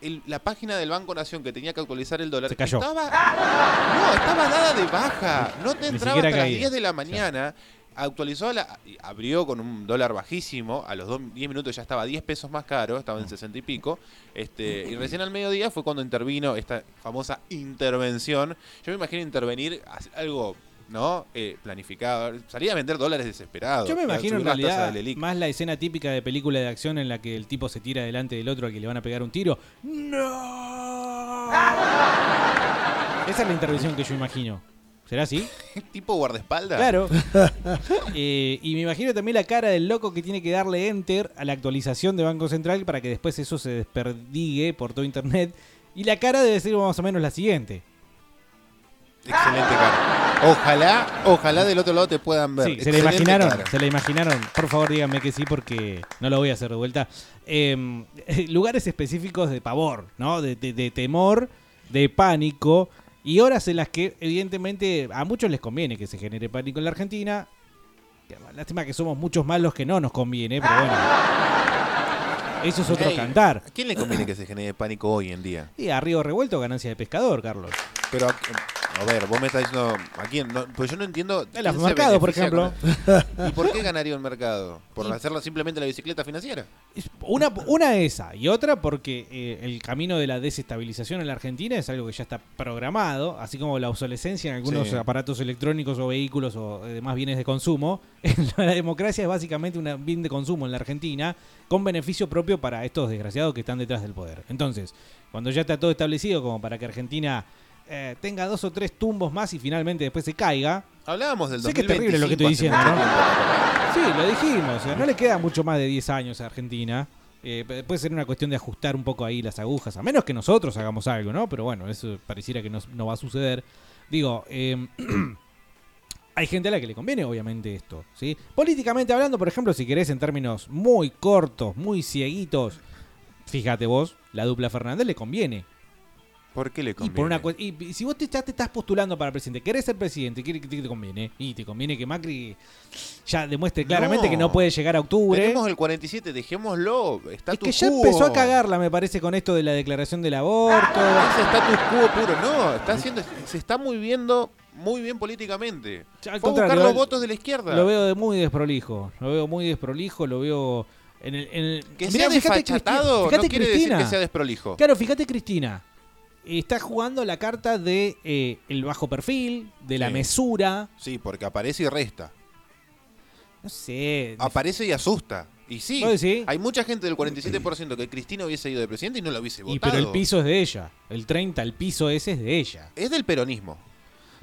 el- la página del Banco Nación que tenía que actualizar el dólar Se cayó. estaba no, estaba dada de baja. No te entraba hasta las caía. 10 de la mañana. Actualizó, la, abrió con un dólar bajísimo. A los dos- 10 minutos ya estaba 10 pesos más caro, estaba en 60 y pico. Este, y recién al mediodía fue cuando intervino esta famosa intervención. Yo me imagino intervenir, algo ¿no? Eh, planificado. Salía a vender dólares desesperados. Yo me imagino en realidad más la escena típica de película de acción en la que el tipo se tira delante del otro al que le van a pegar un tiro. Esa es la intervención que yo imagino. ¿Será así? tipo guardaespaldas. Claro. Eh, y me imagino también la cara del loco que tiene que darle enter a la actualización de Banco Central para que después eso se desperdigue por todo internet. Y la cara debe ser más o menos la siguiente. Excelente cara. Ojalá, ojalá del otro lado te puedan ver. Sí, se la imaginaron, cara. se la imaginaron. Por favor, díganme que sí, porque no lo voy a hacer de vuelta. Eh, lugares específicos de pavor, ¿no? De, de- de temor, de pánico. Y horas en las que, evidentemente, a muchos les conviene que se genere pánico en la Argentina. Lástima que somos muchos más los que no nos conviene, pero bueno. Eso es otro Ey, cantar. ¿A quién le conviene que se genere pánico hoy en día? Y a río revuelto, ganancia de pescador, Carlos. Pero, a, ver, vos me estás diciendo. ¿A quién? No, pues yo no entiendo. se mercados, por ejemplo. con- ¿Y por qué ganaría un mercado? ¿Por hacerla simplemente la bicicleta financiera? Una, una esa y otra porque eh, el camino de la desestabilización en la Argentina es algo que ya está programado, así como la obsolescencia en algunos Sí. aparatos electrónicos o vehículos o eh, demás bienes de consumo. la democracia es básicamente un bien de consumo en la Argentina con beneficio propio para estos desgraciados que están detrás del poder. Entonces, cuando ya está todo establecido como para que Argentina eh, tenga dos o tres tumbos más y finalmente después se caiga. Hablábamos del Sé que es terrible lo que estoy 2025 diciendo, Sí, lo dijimos. sea, no le queda mucho más de 10 años a Argentina. Eh, p- puede ser una cuestión de ajustar un poco ahí las agujas, a menos que nosotros hagamos algo, ¿no? Pero bueno, eso pareciera que no, no va a suceder. Digo, eh, hay gente a la que le conviene, obviamente, esto, ¿sí? Políticamente hablando, por ejemplo, si querés en términos muy cortos, muy cieguitos, fíjate vos, la dupla Fernández le conviene. ¿Por qué le Y, conviene? por una y, y si vos te, ya te estás postulando para presidente, querés ser presidente, ¿qué, te conviene? Y te conviene que Macri ya demuestre claramente No. que no puede llegar a octubre. Tenemos el 47, dejémoslo. Status Es que ya empezó a cagarla, me parece, con esto de la declaración del aborto. Ese status quo puro, no. Está haciendo, se está moviendo muy bien políticamente. Al Fue a buscar los lo- votos de la izquierda. Lo veo de muy desprolijo. Lo veo muy desprolijo, lo veo. En el, en el- Que Mirá, sea fíjate desfachatado Cristi- fíjate no quiere Cristina. decir que sea desprolijo. Claro, fíjate Cristina. Está jugando la carta de eh, el bajo perfil, de la Sí. mesura. Sí, porque aparece y resta. No sé. Aparece y asusta. Y sí, ¿Vos decís? hay mucha gente del 47% que Cristina hubiese ido de presidente y no la hubiese Y votado. pero el piso es de ella. El 30, el piso ese es de ella. Es del peronismo.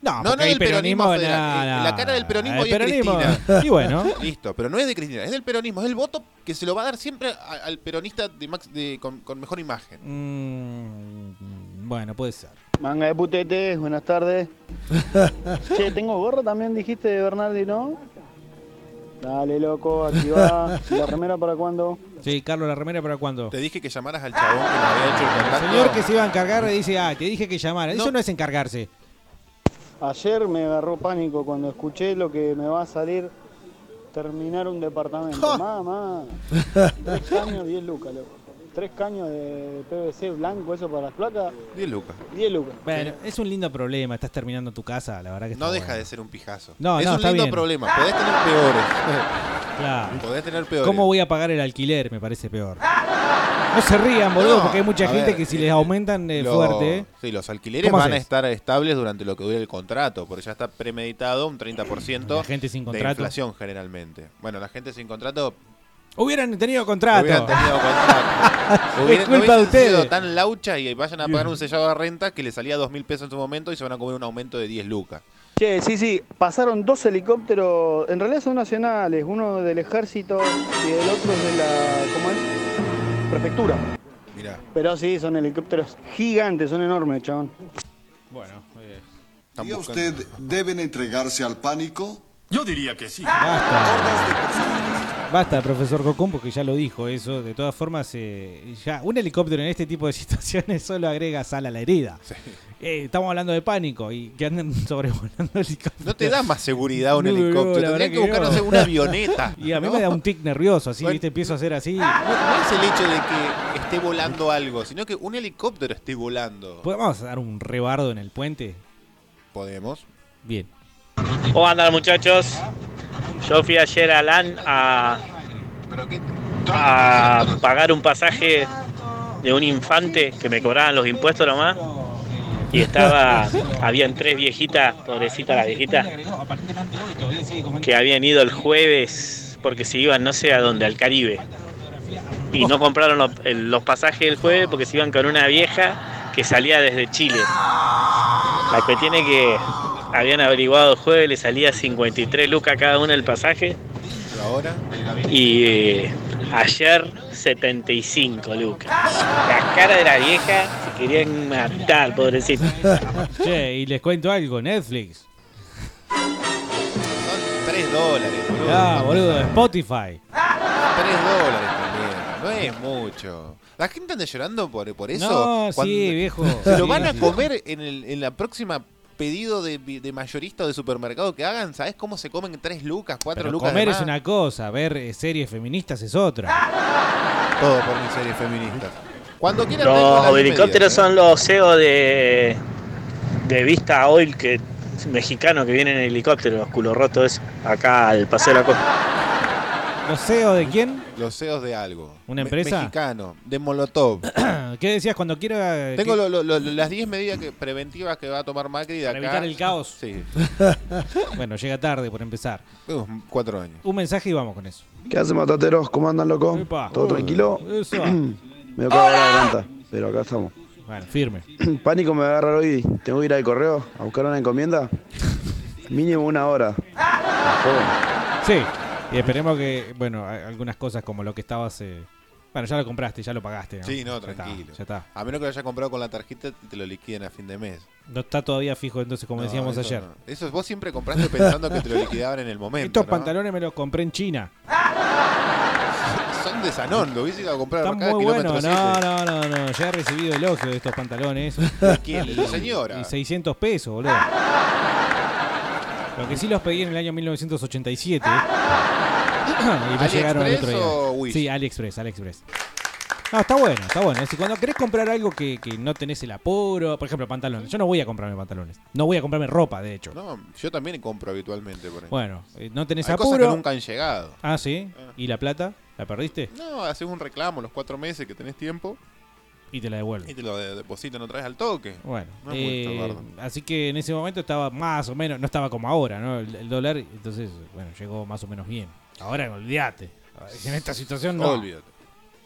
No, No, no porque hay del peronismo, federal. no, Eh. La cara del peronismo El y de peronismo- Cristina. Y bueno. Listo, pero no es de Cristina, es del peronismo. Es el voto que se lo va a dar siempre a- al peronista de max- de- con, con mejor imagen. Mm, bueno, puede ser. Manga de putetes, buenas tardes. che, tengo gorro también, dijiste de Bernardi, ¿no? Dale, loco, aquí va. ¿Y la remera para cuándo? Sí, Carlos, la remera para cuándo. Te dije que llamaras al chabón que nos había hecho el El señor que se iba a encargar le dice, ah, te dije que llamara. Eso no es encargarse. Ayer me agarró pánico cuando escuché lo que me va a salir terminar un departamento. Mamá, tres caños, 10 lucas, loco. Tres caños de PVC blanco, eso para las placas, 10 lucas. 10 lucas. Bueno, es un lindo problema. Estás terminando tu casa, la verdad que está No deja bueno. de ser un pijazo. No, es no, un está lindo bien. problema. Podés tener peores. Claro. Podés tener peores. ¿Cómo voy a pagar el alquiler? Me parece peor. No se rían, boludo, No, porque hay mucha gente ver, que si les aumentan eh, Lo- fuerte. Sí, los alquileres ¿Cómo van a estar estables durante lo que dure el contrato, porque ya está premeditado un 30% La gente sin de contrato. inflación generalmente. Bueno, la gente sin contrato Hubieran tenido contrato. hubieran tenido contrato. Hubieran- Es no culpa de sido ustedes. tan laucha y vayan a pagar un sellado de renta que le salía dos mil pesos en su momento y se van a comer un aumento de 10 lucas. Che, sí, sí, pasaron dos helicópteros, en realidad son nacionales, uno del ejército y el otro es de la, ¿cómo es? Prefectura. Mirá. Pero sí, son helicópteros gigantes, son enormes, chabón. Bueno, eh, ¿Diría usted deben entregarse al pánico? Yo diría que sí. Basta, profesor Cocón, porque ya lo dijo eso. De todas formas, eh, ya un helicóptero en este tipo de situaciones solo agrega sal a la herida. Eh, estamos hablando de pánico y que anden sobrevolando helicópteros. No te da más seguridad un No, helicóptero. verdad Tendrían que buscar, no una avioneta. Y a mí ¿no? me da un tic nervioso, así, Bueno. ¿viste? Empiezo a hacer así. No, no es el hecho de que esté volando algo, sino que un helicóptero esté volando. ¿Podemos dar un rebardo en el puente? Podemos. Bien. ¿Cómo andan muchachos? Yo fui ayer a LAN a, a pagar un pasaje de un infante que me cobraban los impuestos nomás. Y estaba, habían tres viejitas, pobrecita la viejita, que habían ido el jueves porque se iban no sé a dónde, al Caribe. Y no compraron los, el- los pasajes del jueves porque se iban con una vieja que salía desde Chile. La que tiene que habían averiguado el jueves, le salía 53 lucas cada una el pasaje. Pero ahora. Y eh, ayer 75 lucas. La cara de la vieja se querían matar, pobrecito. Che, y les cuento algo, Netflix. 3 dólares, boludo. Ah, boludo, Spotify. 3 dólares también. No es mucho. La gente anda llorando por, por eso. No, sí, viejo. Se lo Sí. van a comer en, el- en la próxima pedido de, de mayorista o de supermercado que hagan, ¿sabes cómo se comen tres lucas, cuatro Pero lucas? comer es una cosa, ver eh, series feministas es otra. Todo por mis series feministas. Cuando quieran Los helicópteros son los CEO de, de Vista Oil que mexicano que vienen en helicóptero, los culos rotos acá al paseo de la costa. ¿Los CEO de quién? Los CEOs de algo. ¿Una Me- empresa? mexicano, de Molotov. ¿Qué decías cuando quiera? Tengo que- lo- lo- lo- las 10 medidas que- preventivas que va a tomar Macri de Para acá. evitar el caos. Sí. bueno, llega tarde por empezar. Uh, cuatro años. Un mensaje y vamos con eso. ¿Qué hacen matateros? ¿Cómo andan, loco? Epa. ¿Todo tranquilo? Eso. me acabo la garganta, pero acá estamos. Bueno, firme. Pánico me va a agarrar hoy. Tengo que ir al correo a buscar una encomienda. Mínimo una hora. Sí. Y esperemos que, bueno, algunas cosas como lo que estabas. eh, Bueno, ya lo compraste, ya lo pagaste. ¿no? Sí, no, Ya está, tranquilo. ya está. A menos que lo hayas comprado con la tarjeta y te lo liquiden a fin de mes. No está todavía fijo, entonces, como No, decíamos eso ayer. no. Eso vos siempre compraste pensando que te lo liquidaban en el momento. Estos pantalones me los compré en China. Son de Sanón, lo hubiese ido a comprar Están acá muy buenos. No, no, no, no. Ya he recibido elogio de estos pantalones. ¿De quién? ¿De la señora? Y 600 pesos, boludo. Lo que sí los pedí en el año 1987. y me llegaron al otro ¿AliExpress día. o Wish? Sí, AliExpress, AliExpress. No, está bueno, está bueno. Es decir, cuando querés comprar algo que, que no tenés el apuro, por ejemplo, pantalones. Yo no voy a comprarme pantalones. No voy a comprarme ropa, de hecho. No, yo también compro habitualmente por ahí. Bueno, eh, no tenés Hay apuro. cosas que nunca han llegado. Ah, sí. ¿Y la plata? ¿La perdiste? No, haces un reclamo los cuatro meses que tenés tiempo Y te la devuelven. y te lo de- depositan otra vez al toque. Bueno, No es eh, así que en ese momento estaba más o menos, no estaba como ahora, ¿no? El, el dólar, entonces, bueno, llegó más o menos bien. Ahora, olvídate. En esta situación no. Olvídate.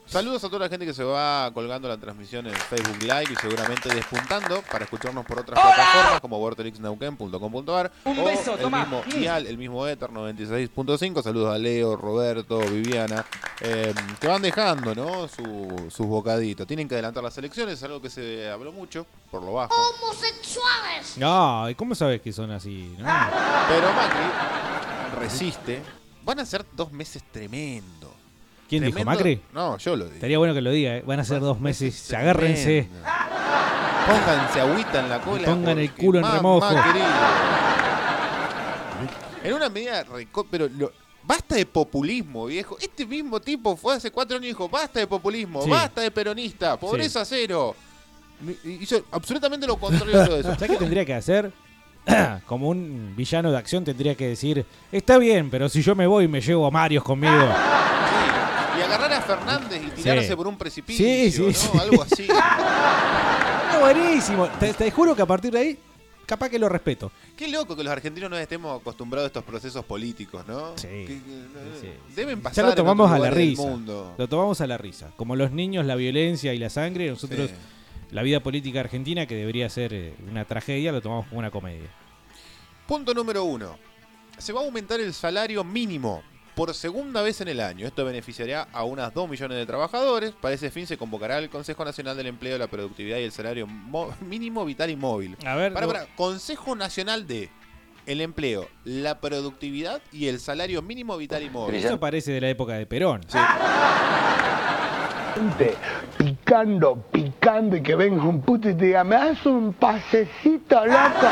Saludos a toda la gente que se va colgando la transmisión en Facebook Live y seguramente despuntando para escucharnos por otras plataformas como vortexnauken.com.ar Un o beso, el toma. mismo dial, el mismo Ether 96.5. Saludos a Leo, Roberto, Viviana, eh, que van dejando ¿no? Su- sus bocaditos. Tienen que adelantar las elecciones, es algo que se habló mucho, por lo bajo. Homosexuales. No, ¿y cómo sabes que son así? no? Pero Macri resiste. Van a ser dos meses tremendos. ¿Quién dijo, Macri? No, yo lo digo. Estaría bueno que lo diga, ¿eh? Van a ser dos meses, agárrense. Pónganse agüita en la cola. Pongan el culo en remojo. En una medida, pero lo- basta de populismo, viejo. Este mismo tipo fue hace cuatro años y dijo, basta de populismo, Sí. basta de peronista, pobreza cero. Y- Hizo absolutamente lo contrario de todo eso. ¿Sabes qué tendría que hacer? Como un villano de acción tendría que decir, está bien, pero si yo me voy me llevo a Marios conmigo. Fernández y tirarse Sí. por un precipicio, Sí, sí, ¿no? sí. Algo así. Es buenísimo. Te, te juro que a partir de ahí, capaz que lo respeto. Qué loco que los argentinos no estemos acostumbrados a estos procesos políticos, ¿no? Sí. Que- que- Deben Ya pasar lo en tomamos otros a la lugares del risa. mundo. Lo tomamos a la risa. Como los niños, la violencia y la sangre, nosotros, Sí. la vida política argentina, que debería ser eh, una tragedia, lo tomamos como una comedia. Punto número uno. Se va a aumentar el salario mínimo por segunda vez en el año. Esto beneficiará a unas 2 millones de trabajadores. Para ese fin se convocará el Consejo Nacional del Empleo, la Productividad y el Salario Mo- Mínimo Vital y Móvil. A ver, Para, Consejo Nacional de el Empleo, la Productividad y el Salario Mínimo Vital y Móvil. Eso parece de la época de Perón. Gente picando, picando y que venga un puto y te diga, me das un pasecito, loco.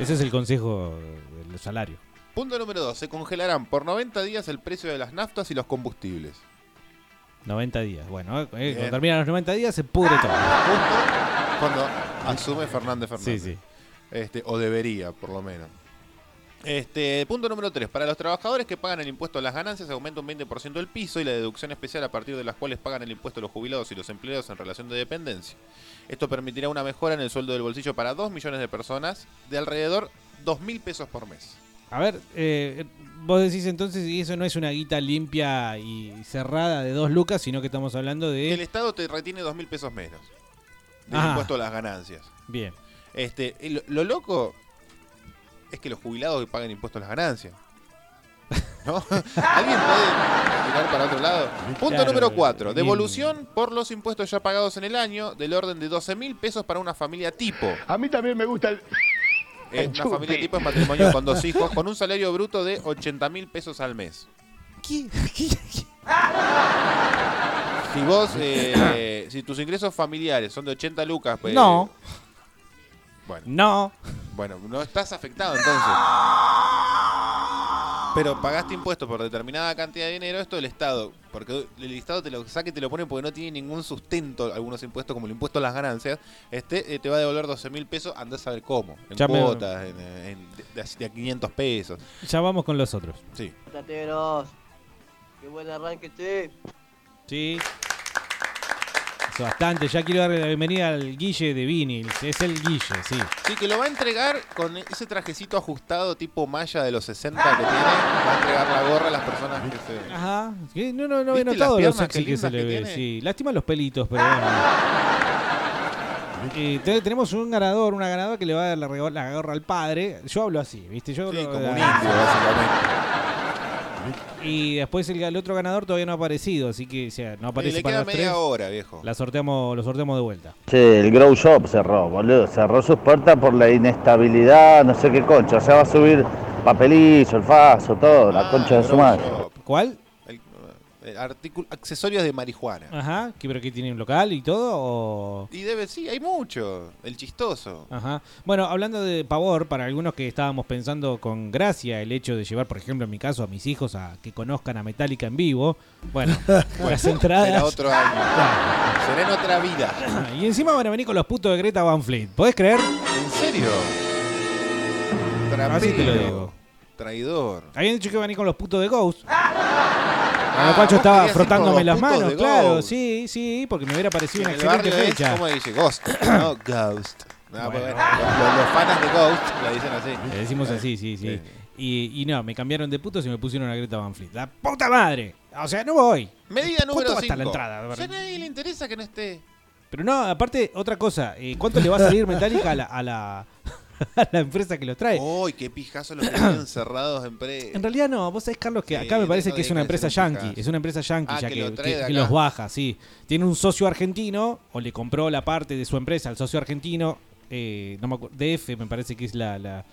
Ese es el consejo del salario. Punto número 2. Se congelarán por 90 días el precio de las naftas y los combustibles. 90 días. Bueno, eh, Bien. cuando terminan los 90 días se pudre todo. Cuando asume Fernández Fernández. Sí, sí. Este, o debería, por lo menos. Este, punto número 3. Para los trabajadores que pagan el impuesto a las ganancias, aumenta un 20% el piso y la deducción especial a partir de las cuales pagan el impuesto los jubilados y los empleados en relación de dependencia. Esto permitirá una mejora en el sueldo del bolsillo para 2 millones de personas de alrededor 2 mil pesos por mes. A ver, eh, vos decís entonces, y eso no es una guita limpia y cerrada de dos lucas, sino que estamos hablando Que el de... Estado te retiene 2 mil pesos menos del Ajá. impuesto a las ganancias. Bien. Este, lo, lo loco es que los jubilados paguen impuestos a las ganancias. ¿No? ¿Alguien puede tirar para otro lado? Punto Claro, número 4. bien. Devolución por los impuestos ya pagados en el año del orden de 12 mil pesos para una familia tipo. A mí también me gusta el... Eh, una familia tipo es matrimonio con dos hijos con un salario bruto de 80 mil pesos al mes. Si vos, eh, si tus ingresos familiares son de 80 lucas, pues... No. Bueno. No. Bueno, no estás afectado entonces. Pero pagaste impuestos por determinada cantidad de dinero, esto el Estado, porque el Estado te lo saque y te lo pone porque no tiene ningún sustento, algunos impuestos como el impuesto a las ganancias, este eh, te va a devolver 12 mil pesos, andás a saber cómo, en Ya me- cuotas, en, en- de, de a 500 pesos. Ya vamos con los otros. Sí. Tateros, qué buen arranque, che. Sí. Eso bastante. Ya quiero darle la bienvenida al Guille de Vinil. Es el Guille, sí. Sí, que lo va a entregar con ese trajecito ajustado tipo malla de los 60 que tiene, va a entregar la gorra a las personas que se... Ajá. Sí, No, no, no había ¿Viste notado lo sexy qué que se le que ve. Sí. Lástima los pelitos, pero bueno. Eh, te- tenemos un ganador, una ganadora que le va a dar la, la gorra al padre. Yo hablo así, ¿viste? Yo Sí, como un la- indio, básicamente. Y después el, el otro ganador todavía no ha aparecido, así que o sea, no aparece le para queda los media tres. hora, viejo. La sorteamos, lo sorteamos de vuelta. Che, el Grow Shop cerró, boludo. Cerró sus puertas por la inestabilidad, no sé qué concha. O sea, va a subir papelizo, el faso, todo, la concha de su madre. ¿Cuál? Accesorios de marihuana. Ajá, ¿qué, pero que tiene un local y todo? O... Y debe, sí, hay mucho. El chistoso. Ajá. Bueno, hablando de pavor, para algunos que estábamos pensando con gracia el hecho de llevar, por ejemplo, en mi caso, a mis hijos a que conozcan a Metallica en vivo, bueno, las entradas... Será otro año. Será en otra vida. Y encima van a venir con los putos de Greta Van Fleet. ¿Podés creer? ¿En serio? Así te lo Trapero. digo. Traidor. Habían dicho que iban a venir con los putos de Ghost. Ah, lo vos estaba frotándome las manos, claro, sí, sí, porque me hubiera parecido una el excelente fecha. ¿cómo dice? Ghost, no Ghost. No, Bueno. los, los fanas de Ghost le dicen así. Le decimos así, sí, sí. Y, y no, me cambiaron de putos y me pusieron a Greta Van Fleet. ¡La puta madre! O sea, no voy. Medida ¿Cuánto número va a estar 5. la entrada? A ver. Ya a nadie le interesa que no esté. Pero no, aparte, otra cosa. eh, ¿Cuánto le va a salir Metallica a la, a la, a la empresa que los trae? Uy, qué pijazo los que tienen encerrados en pre. En realidad no, vos sabés, Carlos, que Sí, acá me parece que es una empresa yankee. Es una empresa yankee Ah, ya que que, lo trae que- de que acá. los baja, sí. Tiene un socio argentino, o le compró la parte de su empresa al socio argentino, eh, no me acuerdo, DF me parece que es la, la,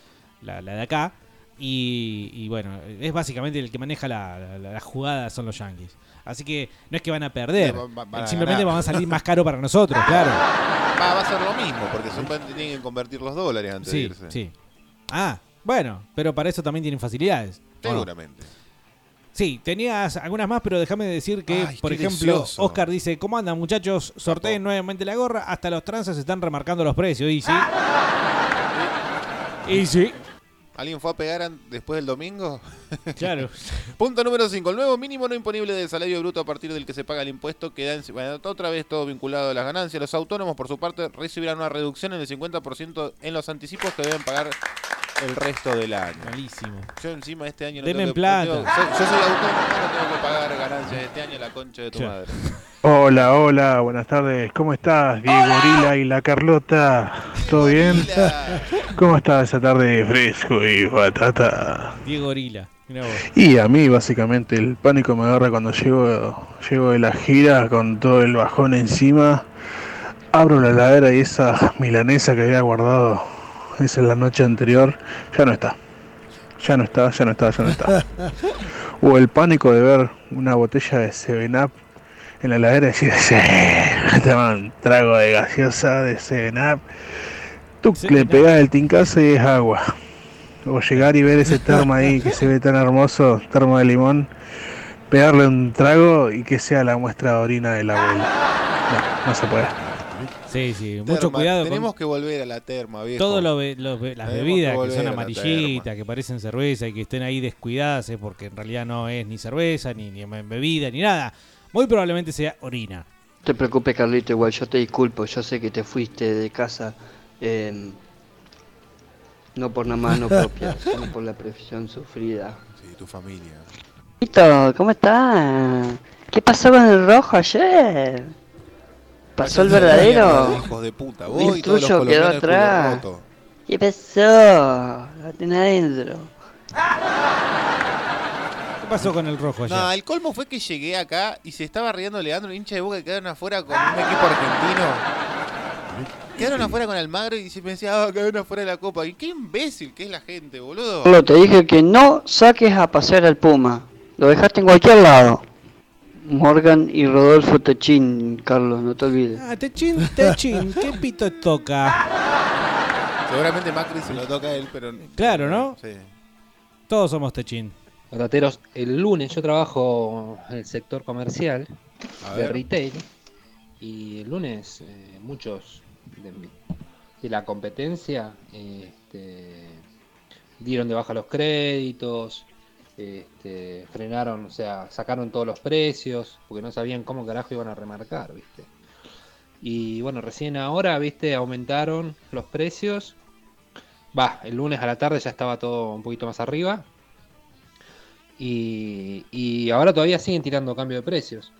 la- la de acá. Y, y bueno, es básicamente el que maneja la- la jugada son los yankees. Así que no es que van a perder, Sí, va- va- van a simplemente ganar. van a salir más caro para nosotros, claro. Va, va a ser lo mismo, porque son, tienen que convertir los dólares antes de Sí, irse. sí. Ah, bueno, pero para eso también tienen facilidades. Seguramente. Sí, tenías algunas más, pero déjame decir que, Ay, por ejemplo, delicioso. Oscar dice, ¿cómo andan muchachos? Sorteen nuevamente la gorra, hasta los tranzas están remarcando los precios. Y sí. Y sí. ¿Alguien fue a pegar después del domingo? Claro. Punto número 5. El nuevo mínimo no imponible del salario bruto a partir del que se paga el impuesto queda en, bueno, otra vez todo vinculado a las ganancias. Los autónomos, por su parte, recibirán una reducción en el 50% en los anticipos que deben pagar el resto del año. Malísimo. Yo encima este año no Deme tengo en que- plata. soy- yo soy autónomo, no tengo que pagar ganancias este año, la concha de tu madre. Hola, hola, buenas tardes. ¿Cómo estás, Diego Gorila y la Carlota? ¿Todo bien? ¿Cómo está esa tarde fresco y batata? Diego Orila. Mirá vos. Y a mí básicamente el pánico me agarra cuando llego, llego de la gira con todo el bajón encima. Abro la heladera y esa milanesa que había guardado esa en la noche anterior ya no está. Ya no está, ya no está, ya no está. O el pánico de ver una botella de 7-Up en la heladera y decir, sí, me toman trago de gaseosa de 7-Up. Tú le pegás el tincazo y es agua. O llegar y ver ese termo ahí que se ve tan hermoso, termo de limón, pegarle un trago y que sea la muestra de orina de la abuela. No, no se puede. Sí, sí. Mucho Terma, cuidado Tenemos con que volver a la terma, viejo. todas las bebidas que, son amarillitas, que parecen cerveza y que estén ahí descuidadas, es porque en realidad no es ni cerveza, ni, ni bebida, ni nada. Muy probablemente sea orina. No te preocupes, Carlito, igual yo te disculpo. Yo sé que te fuiste de casa eh, no por una mano propia, sino por la presión sufrida. Sí, tu familia. Carlito, ¿cómo estás? ¿Qué pasó con el rojo ayer? ¿Pasó el verdadero? Hijos de puta. Vos y El todos los tuyo quedó atrás. ¿Qué pasó? Lo tenés adentro. ¿Qué pasó con el rojo ayer? No, el colmo fue que llegué acá y se estaba riendo Leandro, hincha de boca, que quedaron afuera con un equipo argentino. Quedaron afuera con Almagro y se me decía, ah, quedaron afuera de la copa. Y qué imbécil que es la gente, boludo. Carlos, te dije que no saques a pasear al Puma. Lo dejaste en cualquier lado. Morgan y Rodolfo Techín, Carlos, no te olvides. Ah, Techín, Techín, ¿qué pito toca? Seguramente Macri se lo toca a él, pero. Claro, ¿no? Sí. Todos somos techín. Rateros, el lunes yo trabajo en el sector comercial A de ver. retail y el lunes eh, muchos de, de la competencia este, dieron de baja los créditos, este, frenaron, o sea, sacaron todos los precios porque no sabían cómo carajo iban a remarcar, ¿viste? Y bueno, recién ahora, ¿viste? Aumentaron los precios. Va, el lunes a la tarde ya estaba todo un poquito más arriba. Y, y ahora todavía siguen tirando cambio de precios.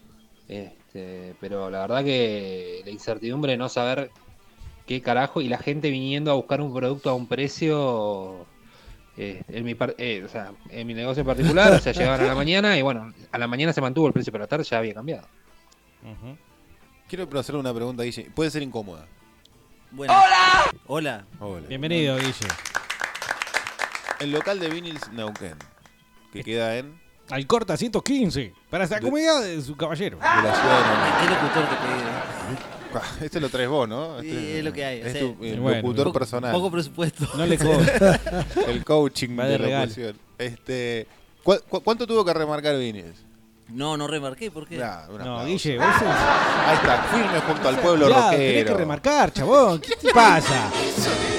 Este, pero la verdad que la incertidumbre de no saber qué carajo y la gente viniendo a buscar un producto a un precio eh, en, mi par- eh, o sea, en mi negocio en particular, o sea, llegaban a la mañana y bueno, a la mañana se mantuvo el precio, pero a la tarde ya había cambiado. Quiero hacerle una pregunta, Guille. Puede ser incómoda. ¡Hola! Hola. Hola. Bienvenido, Guille. El local de Vinils Neuquén, que queda en. Al corta 115, para esa comida de su caballero. de la ciudad de Qué locutor que te Ah, Este lo traes vos, ¿no? Sí, Este- es lo que hay, Es sí. tu eh, Bueno. locutor Poco- personal. poco presupuesto. No le cobra. El coaching Va de, de regalo. locución. Este, ¿cu- cu- cuánto tuvo que remarcar Vinils? No, no remarqué, ¿por qué? Un No, aplauso. Guille, vos sos- Ahí está, firme junto al pueblo Ya, Tenés que rockero. remarcar, chabón. ¿Qué te pasa?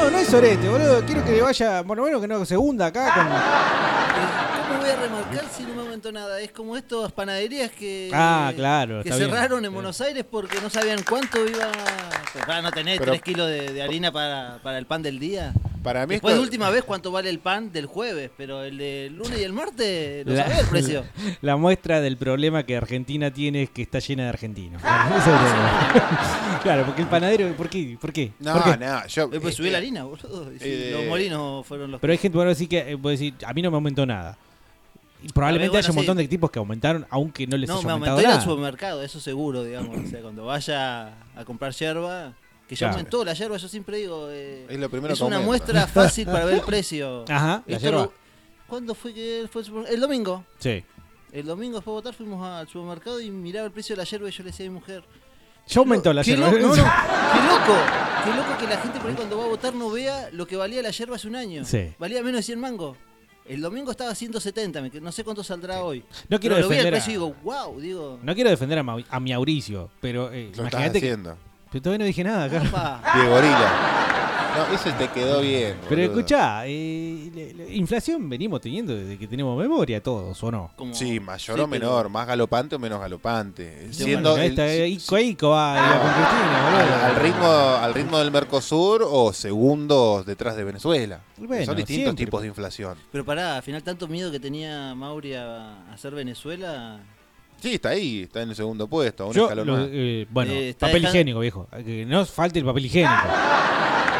No, no es sorete, boludo. Quiero que vaya, por lo menos que no se hunda acá con. ¿Cómo voy a remarcar si no me aumentó nada? Es como estas panaderías que, Ah, claro, que bien. cerraron en Buenos Aires porque no sabían cuánto iba. Para no tener Pero- 3 kilos de, de harina para, para el pan del día. Para mí Después de última vez cuánto vale el pan del jueves, pero el del lunes y el martes no La- el precio. La muestra del problema que Argentina tiene es que está llena de argentinos. El problema. claro, porque el panadero, ¿por qué? ¿Por qué? No, ¿Por qué? no, yo. Eh, pues subí eh, la harina, boludo. eh, los molinos fueron los Pero hay gente, bueno, decir que, eh, puede decir, a mí no me aumentó nada. Y probablemente haya un montón sí. de tipos que aumentaron, aunque no les No, haya me aumentado aumentó nada. supermercado, eso seguro, digamos. O sea, cuando vaya a comprar yerba, que ya Claro. aumentó la yerba, yo siempre digo. eh, Es lo primero que una aumenta. muestra fácil para ver el precio. Ajá, la yerba. lo- ¿Cuándo fue que fue el supermercado? El domingo. Sí. El domingo después de votar fuimos al supermercado y miraba el precio de la yerba y yo le decía a mi mujer. Ya aumentó la Qué, yerba. loco, no, no, qué loco, qué loco que la gente por ahí cuando va a votar no vea lo que valía la yerba hace un año. Sí. Valía menos de 100 mangos. El domingo estaba a 170, me- no sé cuánto saldrá hoy. No quiero Pero lo vi al defender a- precio y digo, wow, digo. No quiero defender a, Mau- a mi Mauricio, pero eh, Lo estás imagínate que. Pero todavía no dije nada, Carlos. Opa. Diego Gorila. No, ese te quedó bien. Pero boludo. escuchá, eh, inflación venimos teniendo desde que tenemos memoria todos, ¿o no? Como- Sí, mayor Sí, o pero- menor, más galopante o menos galopante. Sí, Siendo bueno, el- esta, si- eh, Ico Ico va iba con Cristina, al, boludo. al ritmo, al ritmo del Mercosur o segundos detrás de Venezuela. Bueno, Son distintos siempre. tipos de inflación. Pero pará, al final tanto miedo que tenía Mauri a a hacer Venezuela. Sí, está ahí, está en el segundo puesto, un Yo, escalón lo- más. eh, bueno, Eh, está papel dejando- higiénico, viejo. Que no falte el papel higiénico.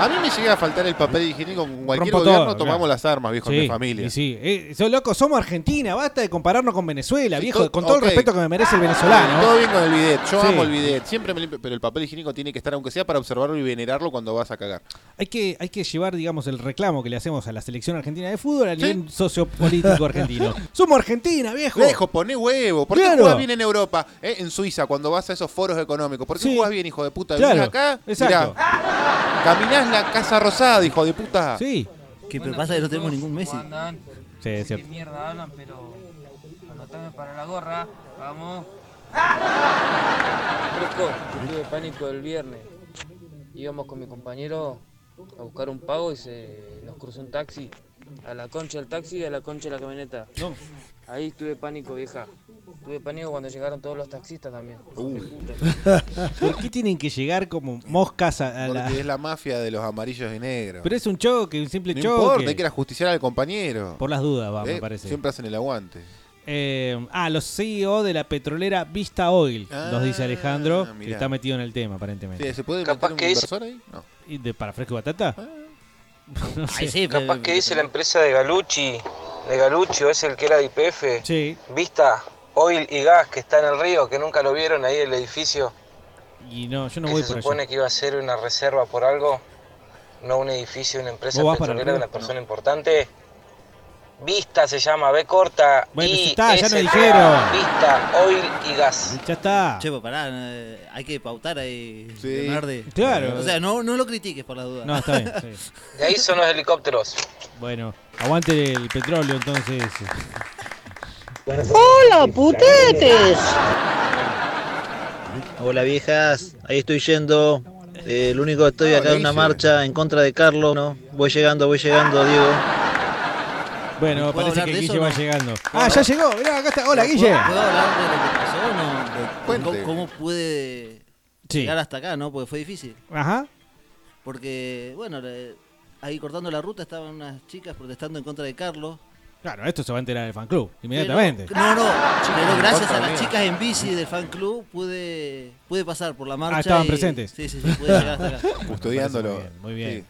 A mí me llega a faltar el papel higiénico con cualquier Rompo gobierno, todo, tomamos claro. las armas, viejo, Sí, mi familia. y sí, eh, son locos, somos Argentina, basta de compararnos con Venezuela, Sí, viejo, to- con todo el respeto que me merece el Todo venezolano. bien con el bidet, yo amo el bidet, siempre me limpio, pero el papel higiénico tiene que estar, aunque sea para observarlo y venerarlo cuando vas a cagar. Hay que, hay que llevar, digamos, el reclamo que le hacemos a la selección argentina de fútbol a nivel sociopolítico argentino. Somos Argentina, viejo. Viejo, poné huevo. ¿Por qué Claro. jugás bien en Europa? eh, En Suiza, cuando vas a esos foros económicos. ¿Por qué jugás bien, hijo de puta? Claro, Venís acá, exacto. mirá, caminás la Casa Rosada, hijo de puta. Sí. Que pero pasa que no tenemos ningún Messi. Sí, es ¿Qué cierto. mierda hablan? Pero anotame para la gorra. Vamos. Fresco, tuve pánico el viernes. Íbamos con mi compañero a buscar un pago y se nos cruzó un taxi. A la concha del taxi y a la concha de la camioneta. No. Ahí tuve pánico, vieja. Tuve pánico cuando llegaron todos los taxistas también. Uh. ¿Por qué tienen que llegar como moscas a, a la.? Porque es la mafia de los amarillos y negros. Pero es un choque, un simple no choque. importa, hay que ir a justiciar al compañero. Por las dudas, va, Eh, me parece. Siempre hacen el aguante. Eh, ah, los CEO de la petrolera Vista Oil, nos dice Alejandro, que Ah, está metido en el tema, aparentemente. Sí, ¿Se puede Capaz meter un que es- inversor ahí? No. ¿Y de, ¿Para fresco y batata? No sé. Ay, sí, Capaz pero- que dice la empresa de Galucci, de Galucci, o es el que era de IPF. Sí. Vista, oil y gas que está en el río, que nunca lo vieron ahí el edificio. Y no, yo no que voy se por supone allá. que iba a ser una reserva por algo, no un edificio una empresa ¿Vos vas para el petrolera de una persona importante. Vista se llama, B corta. Bueno, y ya está, ya SPA, dijeron. Vista, oil y gas. Ya está. Che, pues pará, eh, hay que pautar ahí. Sí. Claro. O sea, no, no lo critiques por la duda. No, está bien. sí. De ahí son los helicópteros. Bueno, aguante el petróleo entonces. ¡Hola, putetes! Hola viejas, ahí estoy yendo. Eh, lo único que estoy acá en una marcha en contra de Carlos, ¿no? Voy llegando, voy llegando, Diego. Bueno, ¿Puedo parece que Guille va no? llegando. ¿Puedo Ah, ya llegó. Mirá, acá está. Hola, ¿Puedo- Guille. ¿Puedo hablar de lo que pasó no? De. ¿Cómo, pude Sí. llegar hasta acá, no? Porque fue difícil. Ajá. Porque, bueno, ahí cortando la ruta estaban unas chicas protestando en contra de Carlos. Claro, esto se va a enterar el fan club inmediatamente. Pero- no, no, pero gracias a las chicas en bici del fan club pude, pude pasar por la marcha. Ah, estaban y- presentes. Sí, sí, sí, pude llegar hasta acá. Custodiándolo. Muy bien, muy bien. Sí.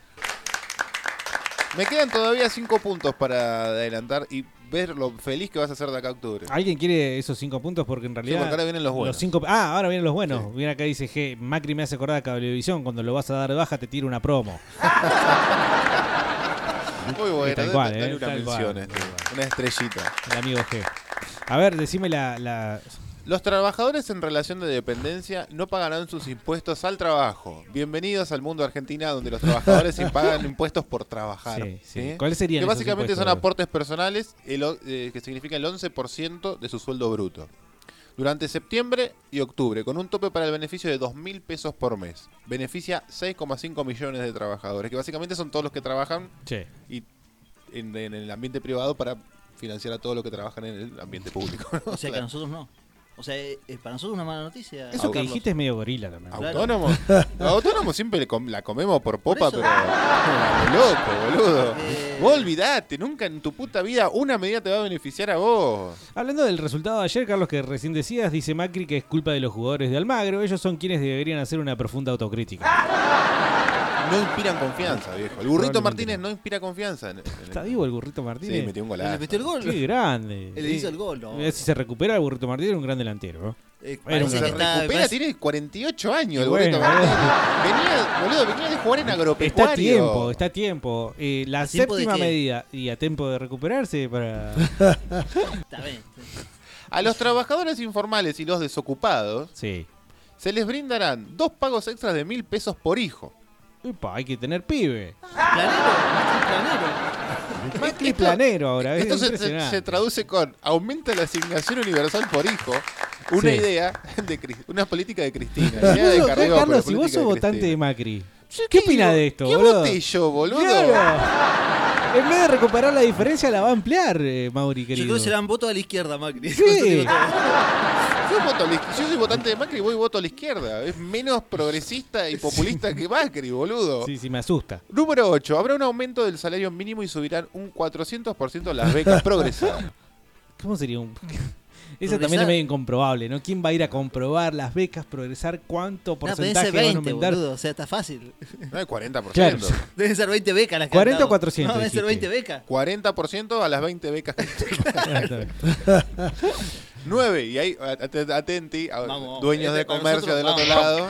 Me quedan todavía cinco puntos para adelantar y ver lo feliz que vas a ser de acá a octubre. ¿Alguien quiere esos cinco puntos? Porque en realidad. porque ahora vienen los buenos. cinco, ah, ahora vienen los buenos. Viene acá dice G. Macri me hace acordar a Cablevisión. Cuando lo vas a dar de baja, te tira una promo. Muy bueno, Tal cual, dale eh, una tal mención este, una estrellita. El amigo G. A ver, decime la. la- Los trabajadores en relación de dependencia no pagarán sus impuestos al trabajo. Bienvenidos al mundo Argentina donde los trabajadores pagan impuestos por trabajar. Sí, sí. ¿sí? ¿Cuáles serían Que esos básicamente son impuestos? aportes personales el o- eh, que significa el 11% de su sueldo bruto. Durante septiembre y octubre, con un tope para el beneficio de 2 mil pesos por mes. Beneficia 6,5 millones de trabajadores, que básicamente son todos los que trabajan Sí. y en, en el ambiente privado para financiar a todos los que trabajan en el ambiente público. O sea que nosotros no. O sea, es es para nosotros una mala noticia. Eso que Carlos. dijiste es medio gorila también. Los autónomos siempre le com- la comemos por popa, eso. pero. Loco, boludo. Vos olvidate, nunca en tu puta vida una medida te va a beneficiar a vos. Hablando del resultado de ayer, Carlos, que recién decías, dice Macri que es culpa de los jugadores de Almagro. Ellos son quienes deberían hacer una profunda autocrítica. No inspiran confianza, viejo. El burrito Martínez no inspira confianza. en- en el- ¿Está vivo el burrito Martínez? Sí, metió un golazo. ¿Le metió el gol? Qué grande. Él hizo el gol, ¿no? Mirá, Si se recupera el burrito Martínez, era un gran delantero. ¿no? Eh, Era un Se gran- está- recupera, parece- tiene 48 años Y el burrito Martínez. Venía, boludo, venía de jugar en Está agropecuario. a tiempo, está a tiempo. Eh, la ¿A tiempo de séptima qué? medida y a tiempo de recuperarse para... Está bien. A los trabajadores informales y los desocupados sí. se les brindarán dos pagos extras de mil pesos por hijo. Upa, hay que tener pibe. Planero, Macri planero. Macri planero ahora. es Esto se, se- se traduce con aumenta la asignación universal por hijo. Una Sí. idea de una política de Cristina. idea de Carlos, si vos sos de votante de. Macri, Yo ¿qué opinás de esto, ¿Qué boludo? voté yo, boludo? Claro. En vez de recuperar la diferencia, la va a ampliar, eh, Mauri, Yo querido. creo que serán votos a la izquierda, Macri. Sí. Yo, voto a la yo soy votante de Macri y voy voto a la izquierda. Es menos progresista y populista que Macri, boludo. Sí, sí, me asusta. Número 8. Habrá un aumento del salario mínimo y subirán un 400% las becas progresadas. ¿Cómo sería un...? Esa también es medio incomprobable, ¿no? ¿Quién va a ir a comprobar las becas, progresar cuánto No, porcentaje ser van a 20, aumentar? boludo. O sea, está fácil. No hay 40%. Claro. Deben ser 20 becas las que 40 han o dado. 400 No, deben ser dijiste. 20 becas. 40% a las 20 becas que. 9. Y ahí, at- atenti, Vamos, dueños de para comercio del otro vamos. lado,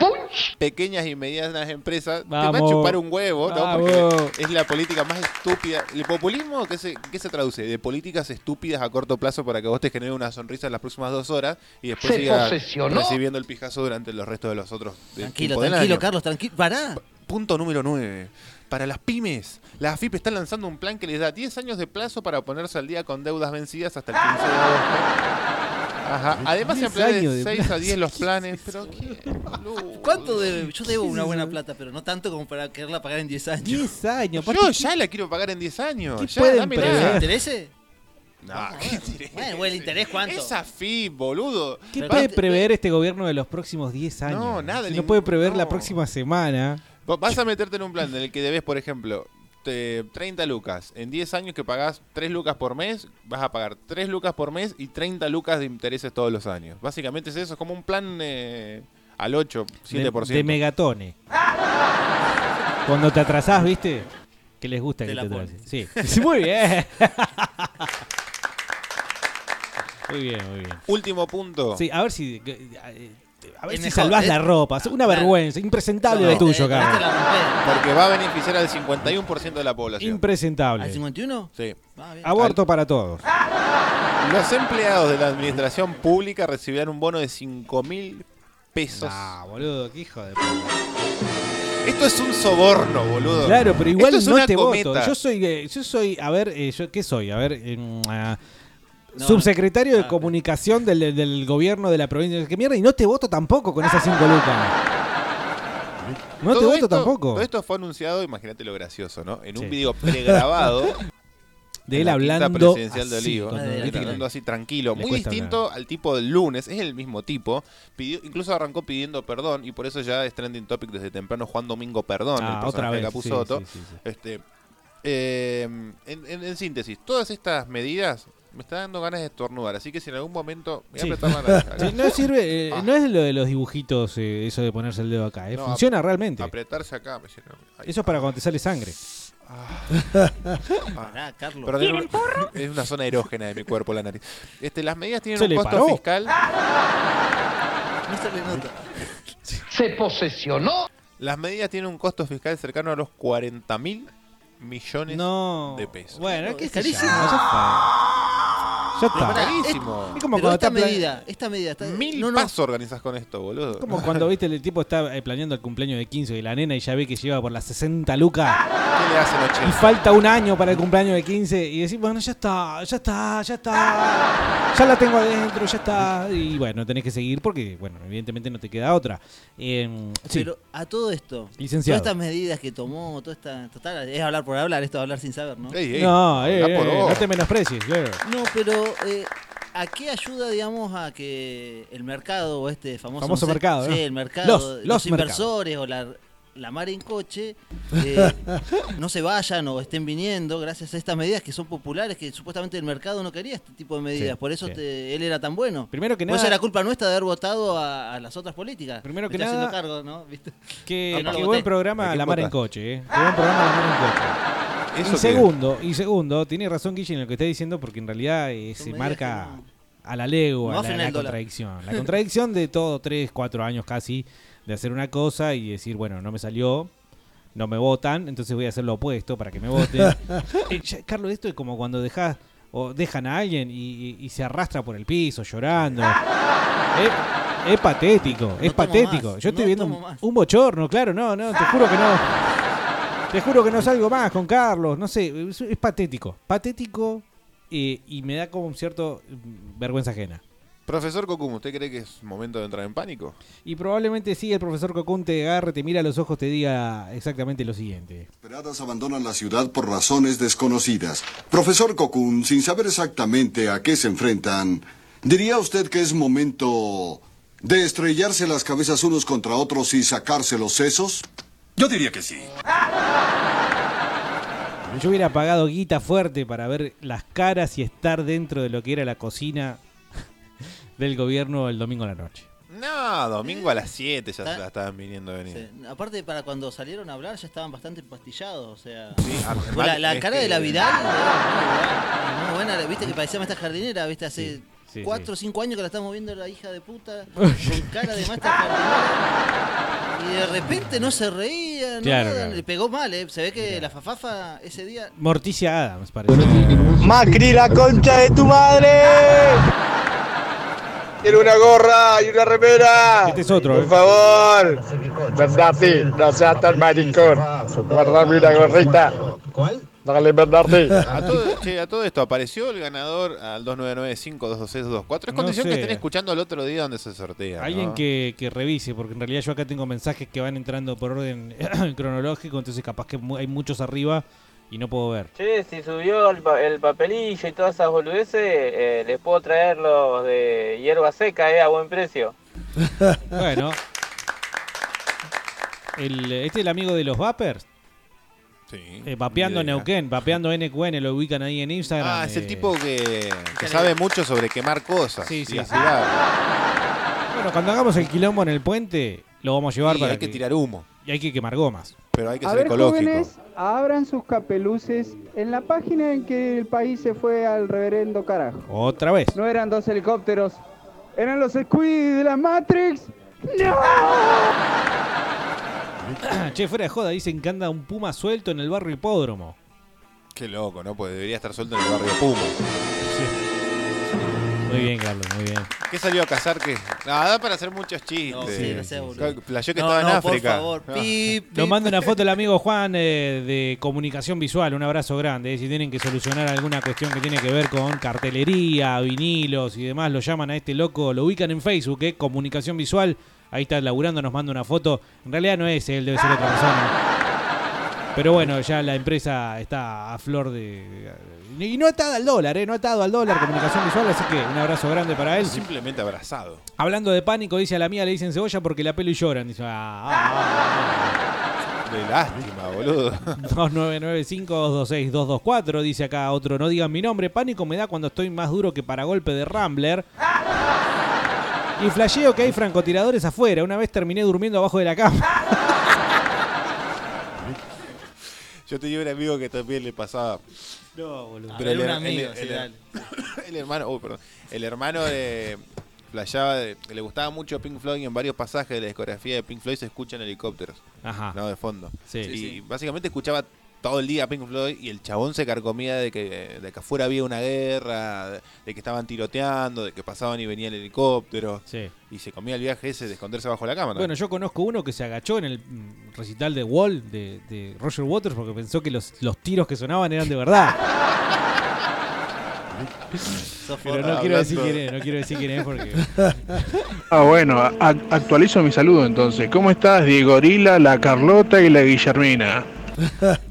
pequeñas y medianas empresas, te va a Vamos. chupar un huevo, ¿no? Vamos. Porque es la política más estúpida. ¿El populismo qué se, qué se traduce? De políticas estúpidas a corto plazo para que vos te genere una sonrisa en las próximas dos horas y después Se sigas posesionó. recibiendo el pijazo durante los restos de los otros Tranquilo, tranquilo. Carlos, tranquilo. Pará. Punto número 9. Para las pymes, la AFIP está lanzando un plan que les da 10 años de plazo para ponerse al día con deudas vencidas hasta el 15 de agosto. Ajá. Además se 10 ampliará años de de 6 a plazo. 10 los planes. Pero ¿qué? ¿Cuánto debe? Yo debo una buena plata, pero no tanto como para quererla pagar en 10 años. 10 años. Yo ya la quiero pagar en 10 años. ¿Qué Ya, pueden dámela. prever? ¿Interese? No, ¿qué interés? Bueno, bueno, ¿el interés cuánto? Es AFIP, boludo. ¿Qué Pero puede te- prever este gobierno de los próximos 10 años? No, nada, Si no ningún- puede prever la no. próxima semana. Vos Vas a meterte en un plan en el que debes, por ejemplo, te- 30 lucas. En 10 años que pagás 3 lucas por mes, vas a pagar 3 lucas por mes y 30 lucas de intereses todos los años. Básicamente es eso, es como un plan eh, al 8, 7%. De, de megatone. Cuando te atrasás, ¿viste? Que les gusta Te que te atrases. Sí. Sí, Muy bien. Muy bien, muy bien. Último punto. Sí, a ver si. Eh, A ver Es si mejor, salvás ¿eh? la ropa. Una Claro. vergüenza. Impresentable No, lo tuyo, Carlos. Porque va a beneficiar al 51% de la población. Impresentable. ¿Al 51? Sí. Aborto para todos. Los empleados de la administración pública recibirán un bono de 5 mil pesos. Ah, boludo, qué hijo de puta. Esto es un soborno, boludo. Claro, pero igual Esto es no una te cometa. voto. Yo soy, eh, yo soy, a ver, eh, yo, ¿qué soy? A ver, em, subsecretario de comunicación del, gobierno de la provincia. ¿Qué mierda? Y no te voto tampoco con esas 5 lucas. No te voto esto- tampoco. Todo esto fue anunciado, imagínate lo gracioso, ¿no? En un Sí. video pregrabado. De él la hablando presidencial de así, Olivo, hablando así tranquilo, muy distinto al tipo del lunes, es el mismo tipo, pidió, incluso arrancó pidiendo perdón y por eso ya es trending topic desde temprano Juan Domingo Perdón, Ah, el otra personaje de vez, sí, sí. Este, eh, en, en- en síntesis, todas estas medidas me está dando ganas de estornudar, así que si en algún momento me voy a Sí. apretar la nariz. Sí, no sirve, eh, no es lo de los dibujitos, eh, eso de ponerse el dedo acá, eh, No, funciona ap- realmente. Apretarse acá me sirve. Ahí. Eso es para cuando te sale sangre. Pará, Carlos. Perdón, es un- es una zona erógena de mi cuerpo la nariz. Este, las medidas tienen ¿Se un costo paró? fiscal. No se le nota. Se posesionó. Las medidas tienen un costo fiscal cercano a los 40 mil millones No. de pesos. Bueno, ¿qué Es sé yo? carísimo. Ya está. Es como Pero cuando esta está pla- medida, esta medida está. Mil no, no, pasos organizás con esto, boludo. Como cuando viste el tipo está eh, planeando el cumpleaños de 15 de la nena y ya ve que lleva por las 60 lucas ¿Qué le hacen y 80? falta un año para el cumpleaños de 15 y decís, bueno, ya está, ya está, ya está, ya la tengo adentro, ya está. Y bueno, tenés que seguir porque, bueno, evidentemente no te queda otra. Eh, sí, Pero a todo esto, Licenciado. todas estas medidas que tomó, toda esta. Total, es hablar por hablar, esto es hablar sin saber, ¿no? Ey, ey, no, eh, habla por eh, vos. no te menosprecies, claro. No, pero eh, ¿a qué ayuda, digamos, a que el mercado o este famoso... Famoso no sé, mercado, Sí, ¿no? el mercado, Los- los, los inversores o la, la mar en coche eh, no se vayan o estén viniendo gracias a estas medidas que son populares, que supuestamente el mercado no quería este tipo de medidas, Sí, por eso sí. te- él era tan bueno. Primero que Por eso nada- era culpa nuestra de haber votado a, a las otras políticas. Primero Me que nada- voté. buen programa ¿De qué La Mar en? Coche, eh. Qué buen programa La Mar en Coche. ¿Eso Y segundo, y segundo, tiene razón Guille en lo que está diciendo porque en realidad eh, se marca que no- a la legua no la, contradicción. La contradicción de todo, tres, cuatro años casi, de hacer una cosa y decir, bueno, no me salió, no me votan, entonces voy a hacer lo opuesto para que me voten. Eh, ya, Carlos, esto es como cuando dejas o dejan a alguien y, y- y se arrastra por el piso llorando. Es, es patético, es patético. más, Yo estoy no viendo un bochorno, claro, no, no, te juro que no. Te juro que no salgo más con Carlos, no sé, es, es patético, patético eh, y me da como un cierto mm, vergüenza ajena. Profesor Kokum, ¿usted cree que es momento de entrar en pánico? Y probablemente sí, el profesor Cocún te agarre, te mira a los ojos, te diga exactamente lo siguiente. Esperadas abandonan la ciudad por razones desconocidas. Profesor Cocoon, sin saber exactamente a qué se enfrentan, ¿diría usted que es momento de estrellarse las cabezas unos contra otros y sacarse los sesos? Yo diría que sí. Yo hubiera pagado guita fuerte para ver las caras y estar dentro de lo que era la cocina del gobierno el domingo a la noche. No, domingo a las 7 ya Está- se la estaban viniendo a venir. Sí. Aparte, para cuando salieron a hablar ya estaban bastante empastillados, o sea... Fue la, la cara que- de la Vidal muy buena, viste que parecía maestra jardinera, viste, hace sí, 4 o 5 años que la estamos viendo la hija de puta, con cara de jardinera, y de repente no se reía, no Claro, nada, claro. le pegó mal, eh. se ve que la fafafa ese día... Morticia Adams, parece. Macri, la concha de tu madre. Quiero una gorra y una remera. Este es otro, Por eh. favor. Bernardi, no seas tan maricón. Guardame una gorrita. ¿Cuál? Dale, Bernardi. A todo, che, a todo esto, ¿apareció el ganador al 299-5226224? Es No condición que estén escuchando el otro día donde se sortea. Alguien ¿no? que, que revise, porque en realidad yo acá tengo mensajes que van entrando por orden cronológico, entonces capaz que hay muchos arriba y no puedo ver. Che, si subió el, pa- el papelillo y todas esas boludeces, eh, les puedo traer los de hierba seca, eh, a buen precio. Bueno. El, este es el amigo de los Vapers. Sí. Eh, vapeando. Neuquén, vapeando NQN, lo ubican ahí en Instagram. Ah, es el eh. tipo que, que sabe mucho sobre quemar cosas. Sí, sí, sí. Bueno, cuando hagamos el quilombo en el puente, lo vamos a llevar Y para hay que tirar humo. Y hay que quemar gomas. Pero hay que A ser ver, ecológico. jóvenes, abran sus capeluces en la página en que el país se fue al reverendo carajo. Otra vez. No eran dos helicópteros, eran los Squid de la Matrix. ¡No! che, fuera de joda, dicen que anda un puma suelto en el barrio hipódromo. Qué loco, ¿no? Pues debería estar suelto en el barrio Puma. Muy bien, Carlos, muy bien. ¿Qué salió a cazar? ¿Qué? Nada, para hacer muchos chistes. No, sí, no sea boludo. Playó que No, estaba en no, por África. favor, No. pip, Nos manda una foto el amigo Juan eh, de comunicación visual, un abrazo grande. eh. Si tienen que solucionar alguna cuestión que tiene que ver con cartelería, vinilos y demás, lo llaman a este loco, lo ubican en Facebook, eh, comunicación visual. Ahí está laburando, nos manda una foto. En realidad no es él, debe ser otra persona. Pero bueno, ya la empresa está a flor de. Y no atada al dólar, ¿eh? No atado al dólar, comunicación visual, así que un abrazo grande para él. Simplemente abrazado. Hablando de pánico, dice a la mía le dicen cebolla porque la pelo y lloran. Dice, ah, De lástima, boludo. 2995-226-224. Dice acá otro, no digan mi nombre. Pánico me da cuando estoy más duro que para golpe de Rambler. Y flasheo que hay francotiradores afuera. Una vez terminé durmiendo abajo de la cama. Yo tenía un amigo que también le pasaba. No, boludo. Pero el, her- amigo, el- sí, el- dale. el hermano, uy, perdón. El hermano de flasheaba de- que le gustaba mucho Pink Floyd y en varios pasajes de la discografía de Pink Floyd se escuchan helicópteros. Ajá. No, de fondo. Sí. y Sí, sí. básicamente escuchaba todo el día Pink Floyd y el chabón se carcomía de que, de que afuera había una guerra, de, de que estaban tiroteando, de que pasaban y venía el helicóptero. Sí. Y se comía el viaje ese de esconderse bajo la cámara. Bueno, yo conozco uno que se agachó en el mm, recital de Wall de, de Roger Waters porque pensó que los, los tiros que sonaban eran de verdad. Pero no quiero decir quién es, no quiero decir quién es porque. Ah, bueno, a- actualizo mi saludo entonces. ¿Cómo estás, Diego Gorila, la Carlota y la Guillermina?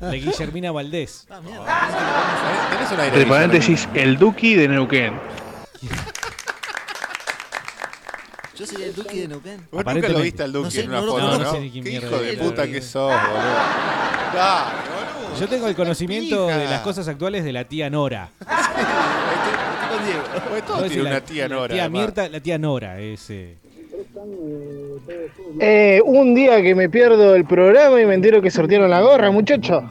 De Guillermina Valdés. ¿Tenés un aire Entre paréntesis, el Duki de Neuquén. Yo sería el Duque de Neuquén. Vos nunca lo Aparentemente. viste al Duque No sé, en una no lo foto, conozco. ¿no? No sé ni quién Qué mierda hijo de es. puta que sos, boludo. Dale, boludo. Yo tengo el conocimiento de las cosas actuales de la tía Nora. Pues todos No, es tienen la- una tía la Nora. tía además. Mirta, la tía Nora, es. eh, Eh, un día que me pierdo el programa y me entero que sortearon la gorra, muchachos.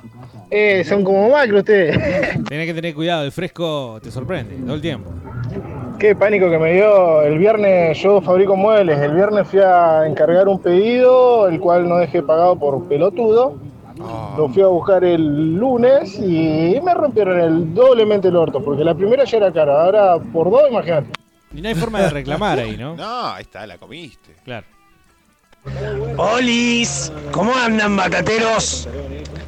Eh, son como macro ustedes. Tenés que tener cuidado, el fresco te sorprende todo el tiempo. Qué pánico que me dio. El viernes yo fabrico muebles. El viernes fui a encargar un pedido, el cual no dejé pagado por pelotudo. Lo fui a buscar el lunes y me rompieron el doblemente el orto, porque la primera ya era cara, ahora por dos, imagínate. Y no hay forma de reclamar ahí, ¿no? No, ahí está, la comiste. Claro. ¡Olis! ¿Cómo andan, batateros?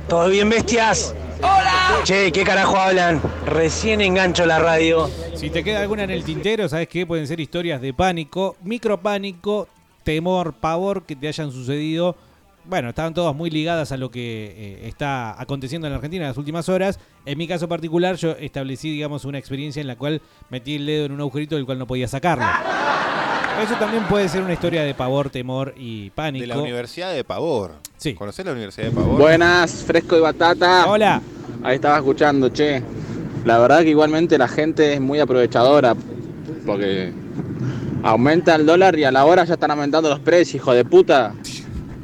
¿Todo bien, bestias? ¡Hola! Che, ¿qué carajo hablan? Recién engancho la radio. Si te queda alguna en el tintero, ¿sabes qué? Pueden ser historias de pánico, micropánico, temor, pavor que te hayan sucedido. Bueno, estaban todas muy ligadas a lo que eh, está aconteciendo en la Argentina en las últimas horas. En mi caso particular, yo establecí, digamos, una experiencia en la cual metí el dedo en un agujerito del cual no podía sacarlo. Eso también puede ser una historia de pavor, temor y pánico. De la Universidad de Pavor. Sí. ¿Conocés la Universidad de Pavor? Buenas, fresco y batata. Hola. Ahí estaba escuchando, che. La verdad que igualmente la gente es muy aprovechadora porque aumenta el dólar y a la hora ya están aumentando los precios, hijo de puta.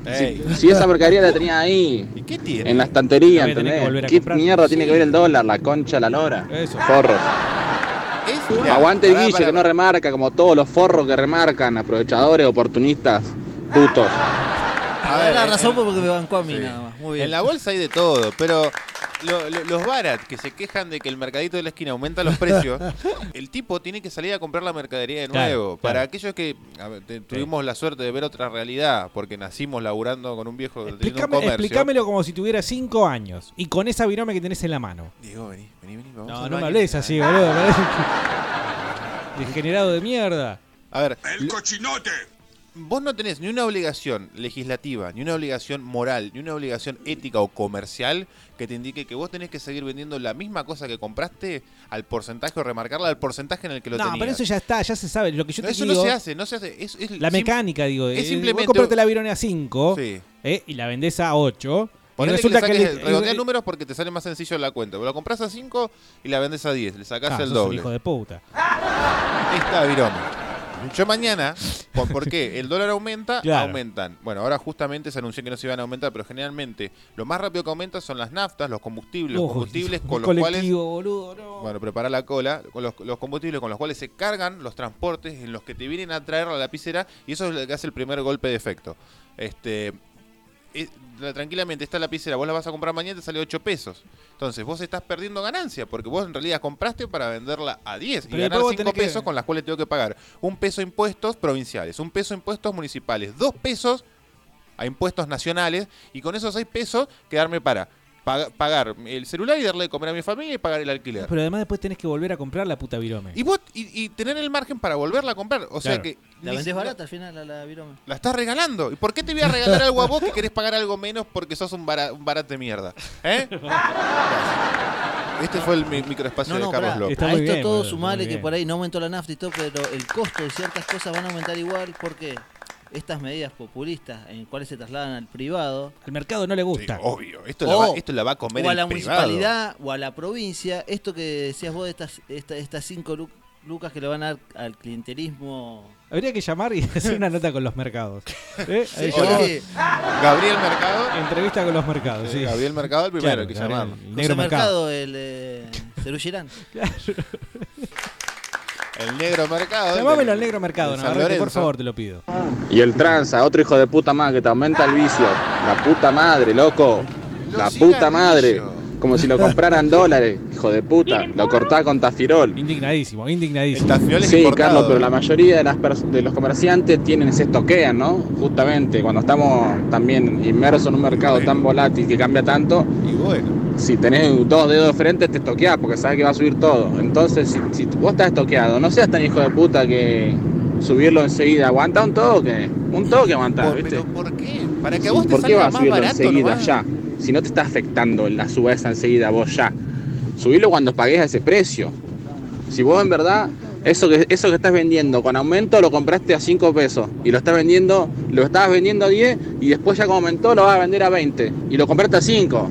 Si, si esa mercadería la tenía ahí, ¿Y qué tiene? en la estantería, ¿entendés? ¿Qué comprar. mierda tiene que ver el dólar? La concha, la lora. Eso. Forros. Aguante el Guille que no remarca como todos los forros que remarcan, aprovechadores, oportunistas, putos. A ver, la razón porque me bancó a mí sí. nada más. Muy bien. En la bolsa hay de todo, pero lo- lo- los barat que se quejan de que el mercadito de la esquina aumenta los precios, el tipo tiene que salir a comprar la mercadería de Claro, nuevo. Para claro. aquellos que a ver, te- tuvimos la suerte de ver otra realidad, porque nacimos laburando con un viejo teniendo un comercio. explícamelo como si tuviera 5 años y con esa virome que tenés en la mano. Diego, vení, vení, vení. vamos No, no me hables así, boludo. Degenerado de mierda. A ver. ¡El cochinote! Vos no tenés ni una obligación legislativa, ni una obligación moral, ni una obligación ética o comercial que te indique que vos tenés que seguir vendiendo la misma cosa que compraste al porcentaje o remarcarla al porcentaje en el que lo No, tenías. pero eso ya está, ya se sabe. Lo que yo No, te eso digo, no se hace, no se hace. Es, es La mecánica, digo. es eh, simplemente- Vos compraste la virome a 5 Sí. eh, y la vendés a 8. Y resulta que, que, le saques, le- redondea eh, números porque te sale más sencillo la cuenta. Vos la compras a 5 y la vendés a 10, le sacás ah, el sos un doble. hijo de puta. Esta virome. Yo mañana, ¿por, por qué? El dólar aumenta, Claro. aumentan. Bueno, ahora justamente se anunció que no se iban a aumentar, pero generalmente lo más rápido que aumenta son las naftas, los combustibles, los combustibles con los cuales... boludo, no. Bueno, prepara la cola, con los, los combustibles con los cuales se cargan los transportes en los que te vienen a traer la lapicera y eso es lo que hace el primer golpe de efecto. Este, eh, la- tranquilamente esta lapicera, vos la vas a comprar mañana y te sale 8 pesos. Entonces vos estás perdiendo ganancia porque vos en realidad compraste para venderla a 10 y Pero ganar después vos 5 tenés que- pesos con las cuales tengo que pagar un peso impuestos provinciales, un peso impuestos municipales, dos pesos a impuestos nacionales y con esos 6 pesos quedarme para pag- pagar el celular y darle de comer a mi familia y pagar el alquiler. Pero además después tenés que volver a comprar la puta virome. Y vos y, y tener el margen para volverla a comprar, o sea que La vendés si- barata al final a la virome. la estás regalando. ¿Y por qué te voy a regalar algo a vos que querés pagar algo menos porque sos un, bara- un barato de mierda? ¿Eh? Este fue el mi- microespacio No, no, de Carlos pará. López. a esto todo sumale que por ahí no aumentó la nafta y todo, pero el costo de ciertas cosas van a aumentar igual porque estas medidas populistas en cuales se trasladan al privado. El mercado no le gusta. obvio. Esto, la va, esto la va a comer o a el la privado. municipalidad o a la provincia, esto que decías vos de estas, esta- estas cinco lu- lucas que le van a dar al clientelismo. Habría que llamar y hacer una nota con los mercados. ¿Eh? Sí, Ahí ¿por llamamos. Gabriel Mercado. Entrevista con los mercados, sí. Gabriel Mercado el primero, Claro, que llamarlo. El José negro mercado. Mercado, el eh, Cerú Girán. El negro mercado. Llamámelo al negro mercado, Navarrete, por favor, te lo pido. Y el tranza, otro hijo de puta más que te aumenta el vicio. La puta madre, loco. La puta madre. Como si lo compraran dólares, hijo de puta. Lo cortás con tafirol. Indignadísimo, indignadísimo. Sí, Carlos, pero la mayoría de, las pers- de los comerciantes tienen se estoquean, ¿no? Justamente cuando estamos también inmersos en un mercado tan volátil que cambia tanto. Y bueno. Si tenés dos dedos de frente, te estoqueás porque sabes que va a subir todo. Entonces, si, si vos estás estoqueado, no seas tan hijo de puta que subirlo enseguida. Aguanta un toque. Un toque aguanta, Por- ¿viste? pero ¿por qué? Para que a vos te ¿Por qué salga vas a más subirlo barato enseguida nomás. ya? Si no te está afectando la suba esa enseguida vos ya. Subirlo cuando pagues a ese precio. Si vos en verdad eso que, eso que estás vendiendo con aumento lo compraste a 5 pesos y lo estás vendiendo, lo estabas vendiendo a 10 y después ya como aumentó lo vas a vender a 20 y lo compraste a 5.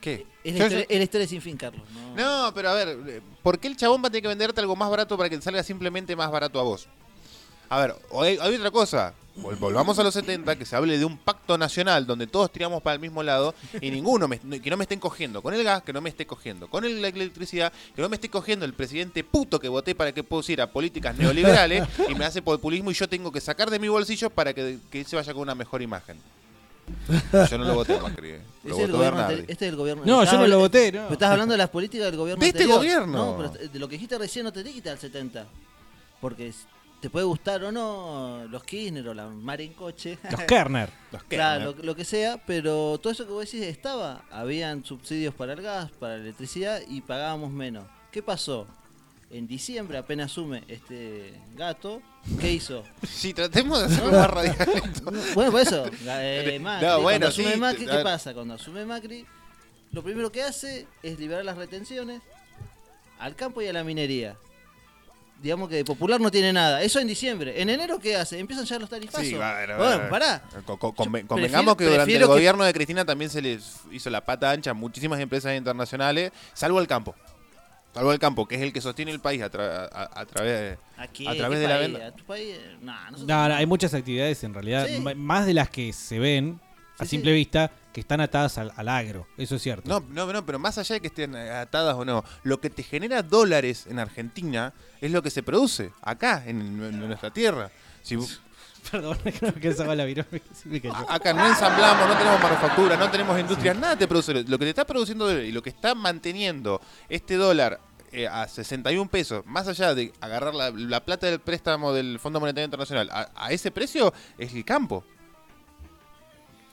¿Qué? Es la, historia, es la historia sin fin, Carlos. ¿no? No, pero a ver, ¿por qué el chabón va a tener que venderte algo más barato para que te salga simplemente más barato a vos? A ver, hay otra cosa. Vol- Volvamos a los 70, que se hable de un pacto nacional donde todos tiramos para el mismo lado y ninguno, me- que no me estén cogiendo con el gas, que no me esté cogiendo con el- la electricidad, que no me esté cogiendo el presidente puto que voté para que pusiera políticas neoliberales y me hace populismo y yo tengo que sacar de mi bolsillo para que, que se vaya con una mejor imagen. Yo no lo voté a Macri, eh. Lo votó gobierno Bernardi. ante- este es el gobierno. No, yo no lo voté, no. Pero estás hablando de las políticas del gobierno ¿De este anterior. gobierno? No, pero de lo que dijiste recién no te te quita el 70. Porque te puede gustar o no los Kirchner o la Marín Coche. Los Kerner. Los Claro, lo, lo que sea, pero todo eso que vos decís estaba. Habían subsidios para el gas, para la electricidad y pagábamos menos. ¿Qué pasó? En diciembre apenas asume este gato. ¿Qué hizo? Sí, tratemos de hacerlo más radical Bueno, por eso. eh, Macri, No, bueno, cuando asume sí, Macri, ¿qué pasa? Cuando asume Macri, lo primero que hace es liberar las retenciones al campo y a la minería. Digamos que de popular no tiene nada. Eso en diciembre. ¿En enero qué hace? Empiezan ya los tarifazos. Sí, va, va, bueno, pará. Yo convengamos prefiero- que durante el que- gobierno de Cristina también se les hizo la pata ancha a muchísimas empresas internacionales, salvo el campo. Salvo el campo, que es el que sostiene el país a, tra- a- a través, Aquí, a ¿qué través de la venta. ¿A tu país? Nah, nosotros No, no, hay muchas actividades en realidad, Sí. más de las que se ven a Sí, simple sí. vista, que están atadas al, al agro. Eso es cierto. No, no, no, pero más allá de que estén atadas o no, lo que te genera dólares en Argentina es lo que se produce acá, en, en nuestra tierra. Si vos- Perdón, que no alcanzaba la cayó. acá no ensamblamos, no tenemos manufactura, no tenemos industria, nada te produce. Lo que te está produciendo y lo que está manteniendo este dólar eh, a 61 pesos, más allá de agarrar la, la plata del préstamo del Fondo Monetario Internacional, a, a ese precio es el campo.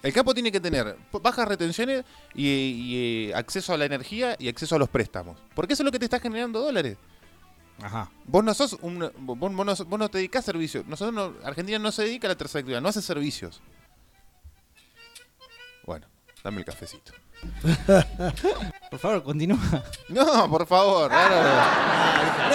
El campo tiene que tener bajas retenciones y, y, eh, acceso a la energía y acceso a los préstamos. Porque eso es lo que te está generando dólares. Ajá. Vos no sos un, vos, vos no, vos no te dedicás a servicios. Nosotros no- Argentina no se dedica a la tercera actividad, no hace servicios. Bueno, dame el cafecito. Por favor, continúa. No, por favor. ahora-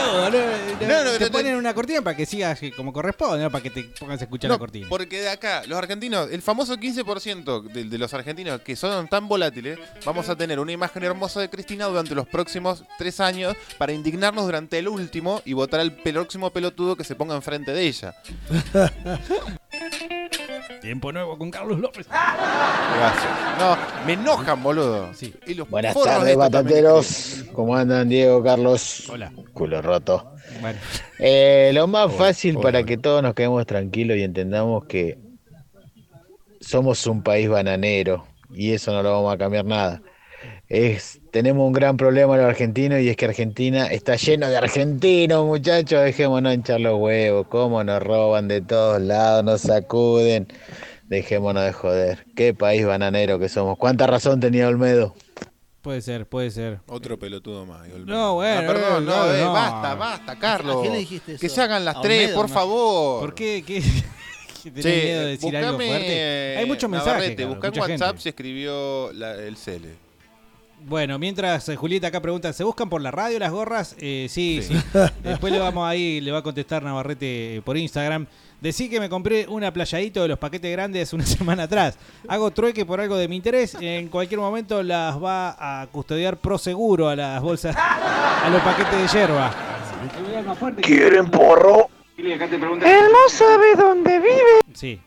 No, no, te ponen una cortina para que sigas como corresponde, no para que te pongas a escuchar la cortina. porque de acá, los argentinos, el famoso 15% de, de los argentinos que son tan volátiles, vamos a tener una imagen hermosa de Cristina durante los próximos tres años para indignarnos durante el último y votar al próximo pelotudo que se ponga enfrente de ella. Tiempo nuevo con Carlos López. Gracias. No, me enojan, boludo. Y los Buenas tardes, batateros. ¿Cómo andan, Diego, Carlos? Hola. Culo roto. Bueno. Eh, lo más fácil para que todos nos quedemos tranquilos y entendamos que somos un país bananero y eso no lo vamos a cambiar nada. Es, tenemos un gran problema los argentinos y es que Argentina está lleno de argentinos, muchachos. Dejémonos hinchar los huevos. Cómo nos roban de todos lados, nos sacuden. Dejémonos de joder. Qué país bananero que somos. ¿Cuánta razón tenía Olmedo? Puede ser, puede ser. Otro pelotudo más. y Olmedo. No, bueno, Ah, perdón, no, no, eh, no. basta, basta, Carlos. ¿A quién le dijiste Que eso? se hagan las tres, Olmedo, por ¿no? favor. ¿Por qué? ¿Qué? ¿Que tenés Che, miedo de decir algo buscame, fuerte? Hay muchos mensajes. Carlos, buscá en mucha gente. WhatsApp se escribió la- el Cele. Bueno, mientras eh, Julieta acá pregunta, ¿se buscan por la radio las gorras? Eh, sí, sí. Después le vamos ahí, le va a contestar Navarrete eh, por Instagram. Decí que me compré una playadito de los paquetes grandes una semana atrás. Hago trueque por algo de mi interés. En cualquier momento las va a custodiar pro seguro a las bolsas, a los paquetes de yerba. ¿Quieren porro? Él no sabe dónde vive. Sí.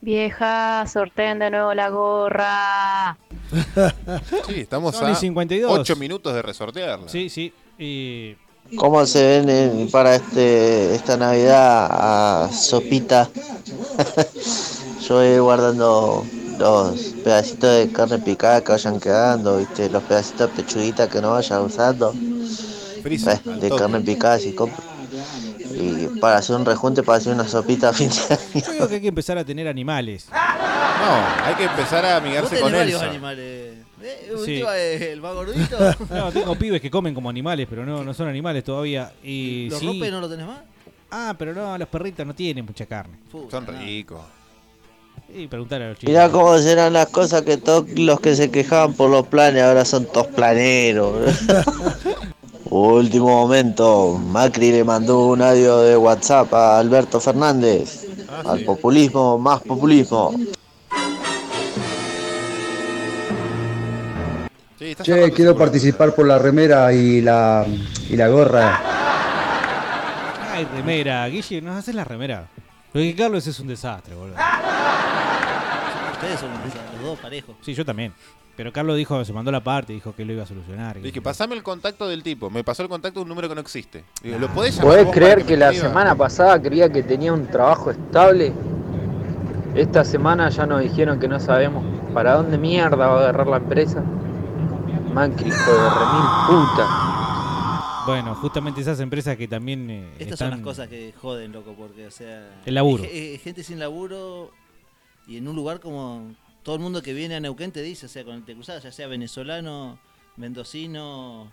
Vieja, sorteen de nuevo la gorra. Sí, estamos Son a 52. 8 minutos de resortearla. Sí, sí. Y ¿Cómo se ven en- para este esta Navidad a Sopita? Yo voy guardando los pedacitos de carne picada que vayan quedando, ¿viste? los pedacitos de pechuguita que no vaya usando. Frisa, Eh, al de toque. carne picada si compro. Y para hacer un rejunte, para hacer una sopita a fin de año. yo digo que hay que empezar a tener animales. No, hay que empezar a amigarse con varios Elsa. animales. ¿Eh? Sí. ¿Última es el más gordito? No, tengo pibes que comen como animales, pero no, no son animales todavía. Y ¿Los sí. rompes no lo tenés más? Ah, pero no, los perritos no tienen mucha carne. Son ricos. Y preguntar a los chicos. Mirá cómo serán las cosas que todos los que se quejaban por los planes ahora son todos planeros. Último momento, Macri le mandó un audio de WhatsApp a Alberto Fernández. Al populismo, más populismo. Che, quiero participar por la remera y la, y la gorra. Ay, remera. Guille, nos haces la remera. Lo que Carlos es un desastre, boludo. Ustedes son los dos parejos. Sí, yo también. Pero Carlos dijo, se mandó la parte, dijo que lo iba a solucionar. Dije, pasame el contacto del tipo. Me pasó el contacto de un número que no existe. Digo, ¿lo podés llamar ¿Podés creer que la escriba? semana pasada creía que tenía un trabajo estable? Esta semana ya nos dijeron que no sabemos para dónde mierda va a agarrar la empresa. Macri, hijo de remil puta. Bueno, justamente esas empresas que también eh, Estas están... son las cosas que joden, loco, porque, o sea. El laburo. eh, gente sin laburo y en un lugar como. Todo el mundo que viene a Neuquén te dice, o sea, con el te cruzás, ya sea venezolano, mendocino,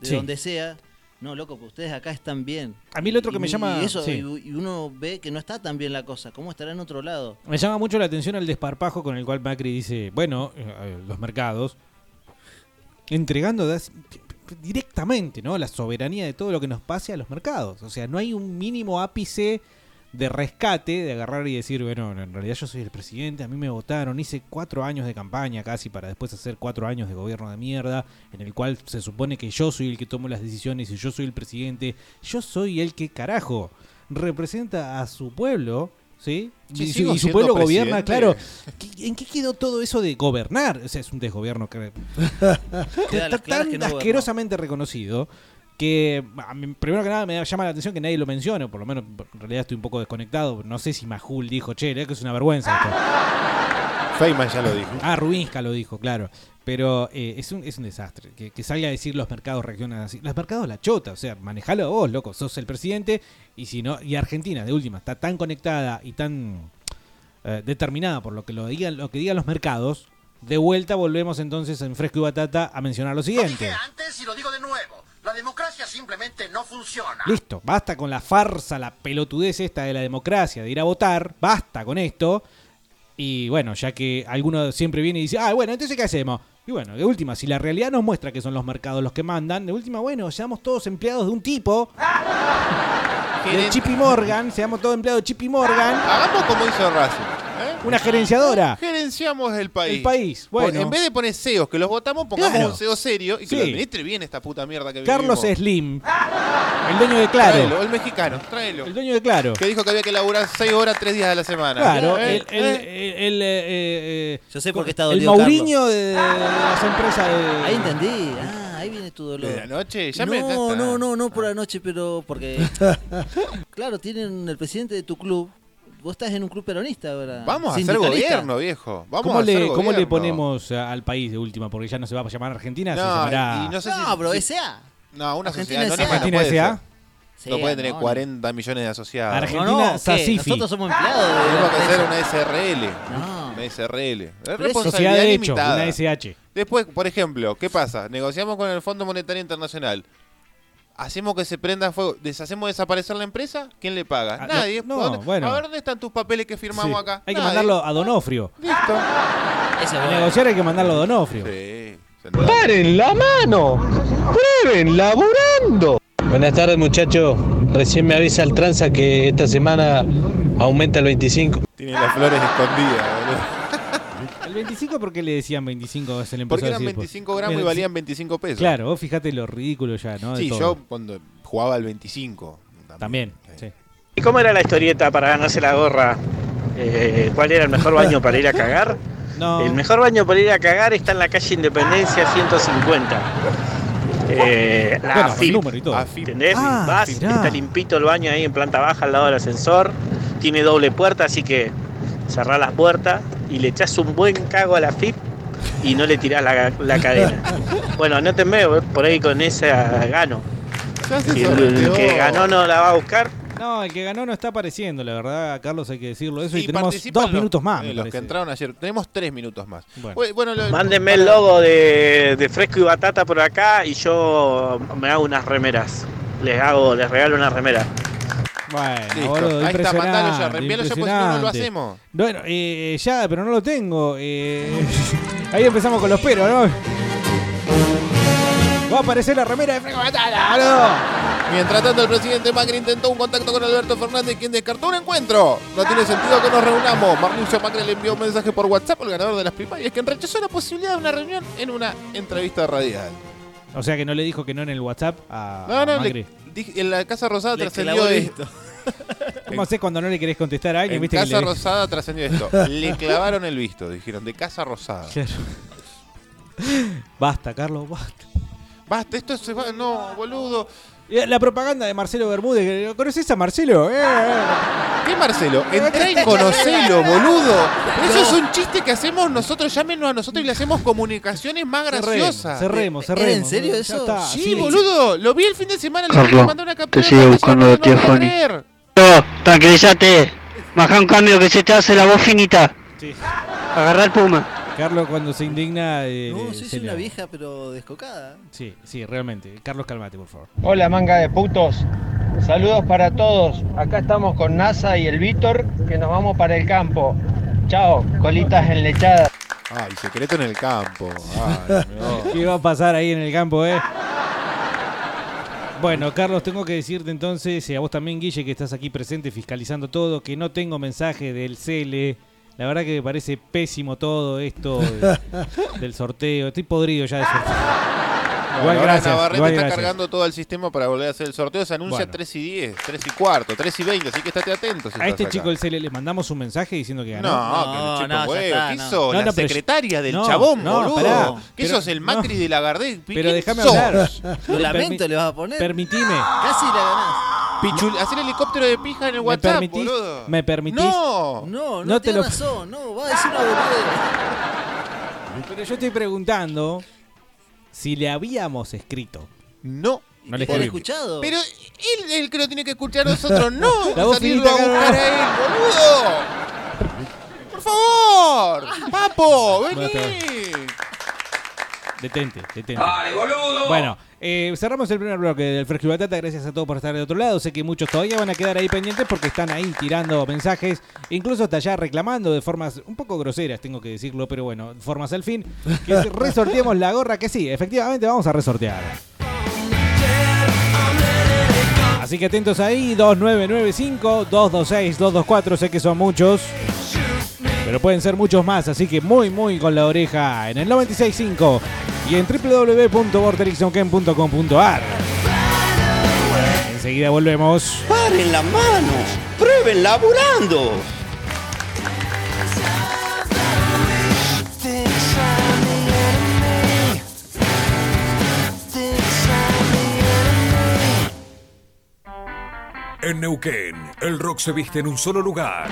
de Sí. donde sea. No, loco, pues ustedes acá están bien. A mí lo otro que Y- me llama- Y, eso, sí. y, y uno ve que no está tan bien la cosa. ¿Cómo estará en otro lado? Me llama mucho la atención el desparpajo con el cual Macri dice, bueno, eh, los mercados, entregando directamente ¿no? la soberanía de todo lo que nos pase a los mercados. O sea, no hay un mínimo ápice de rescate, de agarrar y decir, bueno, en realidad yo soy el presidente, a mí me votaron, hice cuatro años de campaña casi para después hacer cuatro años de gobierno de mierda, en el cual se supone que yo soy el que tomo las decisiones y yo soy el presidente, yo soy el que carajo representa a su pueblo, ¿sí? Sí, y, su, y pueblo gobierna, claro. ¿Qué- ¿En qué quedó todo eso de gobernar? O sea, es un desgobierno que está tan que no gobernó. asquerosamente reconocido que a mí, primero que nada me llama la atención que nadie lo mencione, por lo menos en realidad estoy un poco desconectado, no sé si Majul dijo, che, que es una vergüenza esto. Feynman ya lo dijo. Ah, Rubinska lo dijo, claro. Pero eh, es, un, es un desastre. Que, que salga a decir los mercados reaccionan así. Los mercados la chota, o sea, manejalo vos, loco. Sos el presidente. Y si no, y Argentina, de última, está tan conectada y tan eh, determinada por lo que lo digan, lo que digan los mercados. De vuelta volvemos entonces en fresco y batata a mencionar lo siguiente. Antes y lo digo de nuevo, la democracia simplemente no funciona. Listo, basta con la farsa, la pelotudez esta de la democracia, de ir a votar, basta con esto. Y bueno, ya que alguno siempre viene y dice, ah, bueno, entonces ¿qué hacemos? Y bueno, de última, si la realidad nos muestra que son los mercados los que mandan, de última, bueno, seamos todos empleados de un tipo. De Chippy Morgan, seamos todos empleados de Chippy Morgan. Hagamos como hizo Racing. ¿Eh? Una gerenciadora. Gerenciamos el país. El país, bueno. En vez de poner CEOs que los votamos, pongamos Claro. un CEO serio y que Sí. lo administre bien esta puta mierda que Carlos vivimos. Slim, el dueño de Claro. Tráelo, el mexicano, tráelo. El dueño de Claro. Que dijo que había que laburar 6 horas, 3 días a la semana. Claro, ¿Eh? el, el, el, el, eh, eh, Yo sé por qué está el dolido Mauriño de, de las empresas de... Ahí entendí. Ah, ahí viene tu dolor. De la noche, ya no, me- ya está. no, no, no por la noche, pero porque. claro, tienen el presidente de tu club. Vos estás en un club peronista ahora. Vamos a hacer gobierno, viejo. Vamos ¿Cómo, a hacer le, ¿Cómo le gobierno. ponemos al país de última? Porque ya no se va a llamar Argentina, se No, llamará... y no sé si- No, bro, si- S.A. No, una Argentina sociedad S.A. Argentina puede S.A. No puede tener no, no. 40 millones de asociados. Argentina No, no, ¿qué? Sacifi. Nosotros somos empleados Tenemos que hacer una SRL. No. Una SRL. Responsabilidad Sociedad de hecho, limitada. una SH. Después, por ejemplo, ¿qué pasa? Negociamos con el Fondo Monetario Internacional. Hacemos que se prenda fuego, deshacemos desaparecer la empresa, ¿quién le paga? Ah, Nadie. no, ¿Dónde- bueno. A ver dónde están tus papeles que firmamos Sí. acá. Hay que mandarlo a Donofrio. Listo. A bueno. negociar hay que mandarlo a Donofrio. Sí. ¡Paren la mano! ¡Prueben laburando! Buenas tardes muchachos. Recién me avisa el tranza que esta semana aumenta el 25. Tiene las flores escondidas, boludo. El 25, ¿por qué le decían 25? Se le empezó Porque a eran decir, 25 pues, gramos y valían 25 pesos. Claro, vos fíjate lo ridículo ya, ¿no? De Sí, todo. yo cuando jugaba al 25. También, sí. ¿Y cómo era la historieta para ganarse la gorra? Eh, ¿Cuál era el mejor baño para ir a cagar? No. El mejor baño para ir a cagar está en la calle Independencia 150. Eh, la Bueno, AFIP, número y todo. ¿entendés? Ah, Vas, mirá. está limpito el baño ahí en planta baja al lado del ascensor, tiene doble puerta, así que cerrás las puertas y le echás un buen cago a la FIP y no le tirás la, la cadena. bueno, no te veo, por ahí con esa gano. Si el, el que ganó no la va a buscar, No, el que ganó no está apareciendo, la verdad, Carlos, hay que decirlo eso. y Sí, tenemos participan dos los- minutos más, eh, los que entraron ayer. Tenemos tres minutos más. Bueno. Bueno, lo- Mándenme el logo de, de Fresco y Batata por acá y yo me hago unas remeras. Les hago, les regalo una remera. Bueno, Listo. boludo, Ahí está, mandalo ya, impresionante, reenvíalo ya, porque si no, no lo impresionante. hacemos. Bueno, eh, ya, pero no lo tengo. eh, ahí empezamos con los peros, ¿no? Va a aparecer la remera de Franco Batalla, boludo. Mientras tanto, el presidente Macri intentó un contacto con Alberto Fernández, quien descartó un encuentro. No tiene sentido que nos reunamos. Mauricio Macri le envió un mensaje por WhatsApp al ganador de las primarias, quien rechazó la posibilidad de una reunión en una entrevista radial. O sea que no le dijo que no en el WhatsApp a No, no, Macri. le- dije- en la Casa Rosada Le trascendió el esto. ¿Cómo haces cuando no le querés contestar a alguien? En ¿Viste que Casa le- Rosada trascendió esto. Le clavaron el visto, dijeron, de Casa Rosada. Claro. Basta, Carlos, basta. Basta, esto se va. No, boludo. La propaganda de Marcelo Bermúdez, que- ¿conoces a Marcelo? Eh, eh. ¿Qué Marcelo? Entrá y conocelo, boludo. Eso es un chiste que hacemos nosotros. Llámenos a nosotros y le hacemos comunicaciones más graciosas. Cerremos, ¿Era cerremos. en serio eso? está, Sí, sí. boludo. Lo vi el fin de semana. Le Carlos, mandé una te captura. de sigue buscando no la lo tía Fanny. Tranquilízate. Baja un cambio que se te hace la voz finita. Sí. Agarra el puma. Carlos cuando se indigna... eh, No, se soy una vieja pero descocada. Sí, sí, realmente. Carlos, calmate, por favor. Hola manga de putos, saludos para todos. Acá estamos con NASA y el Víctor que nos vamos para el campo. Chao, colitas enlechadas. Ay, secreto en el campo. Ay, no. ¿Qué va a pasar ahí en el campo, eh? Bueno, Carlos, tengo que decirte entonces, y a vos también, Guille, que estás aquí presente fiscalizando todo, que no tengo mensaje del CL. La verdad que me parece pésimo todo esto de- del sorteo. Estoy podrido ya de sorteo. Igual ahora gracias, Navarrete igual está gracias. cargando todo el sistema para volver a hacer el sorteo. Se anuncia Bueno. 3 y 10, 3 y cuarto, 3 y 20, así que estate atento. si A este acá. chico del CL le mandamos un mensaje diciendo que ganó. No, que le chupa un huevo. ¿Qué hizo? No, la no, pero- secretaria del no, chabón, no, boludo. pará. ¿Qué Pero- sos el Macri de la Gardel? Pero ¿Quién déjame sos? hablar. Lo lamento, le vas a poner. Permitime. Casi la ganás. Pichul, hacer helicóptero de pija en el ¿Me WhatsApp, permitís? boludo. ¿Me permitís? No. No, no, No te lo- razón. No, va a decir una boludez. Pero yo estoy preguntando si le habíamos escrito. No. No le ¿Te han escribí. escuchado? Pero él es el que lo tiene que escuchar a nosotros, no. La voz salirlo finita a buscar a él, boludo. Por favor. Papo, vení. Detente, detente. Bueno, eh, cerramos el primer bloque del Fresco y Batata. Gracias a todos por estar de otro lado. Sé que muchos todavía van a quedar ahí pendientes porque están ahí tirando mensajes, incluso hasta allá reclamando de formas un poco groseras, tengo que decirlo, pero bueno, formas al fin, que resorteemos la gorra que sí, efectivamente vamos a resortear. Así que atentos ahí, 2995-226-224, sé que son muchos. Pero pueden ser muchos más, así que muy, muy con la oreja en el 96.5 y en www.vortexonken.com.ar. Enseguida volvemos. ¡Paren la mano! ¡Prueben laburando! En Neuquén, el rock se viste en un solo lugar.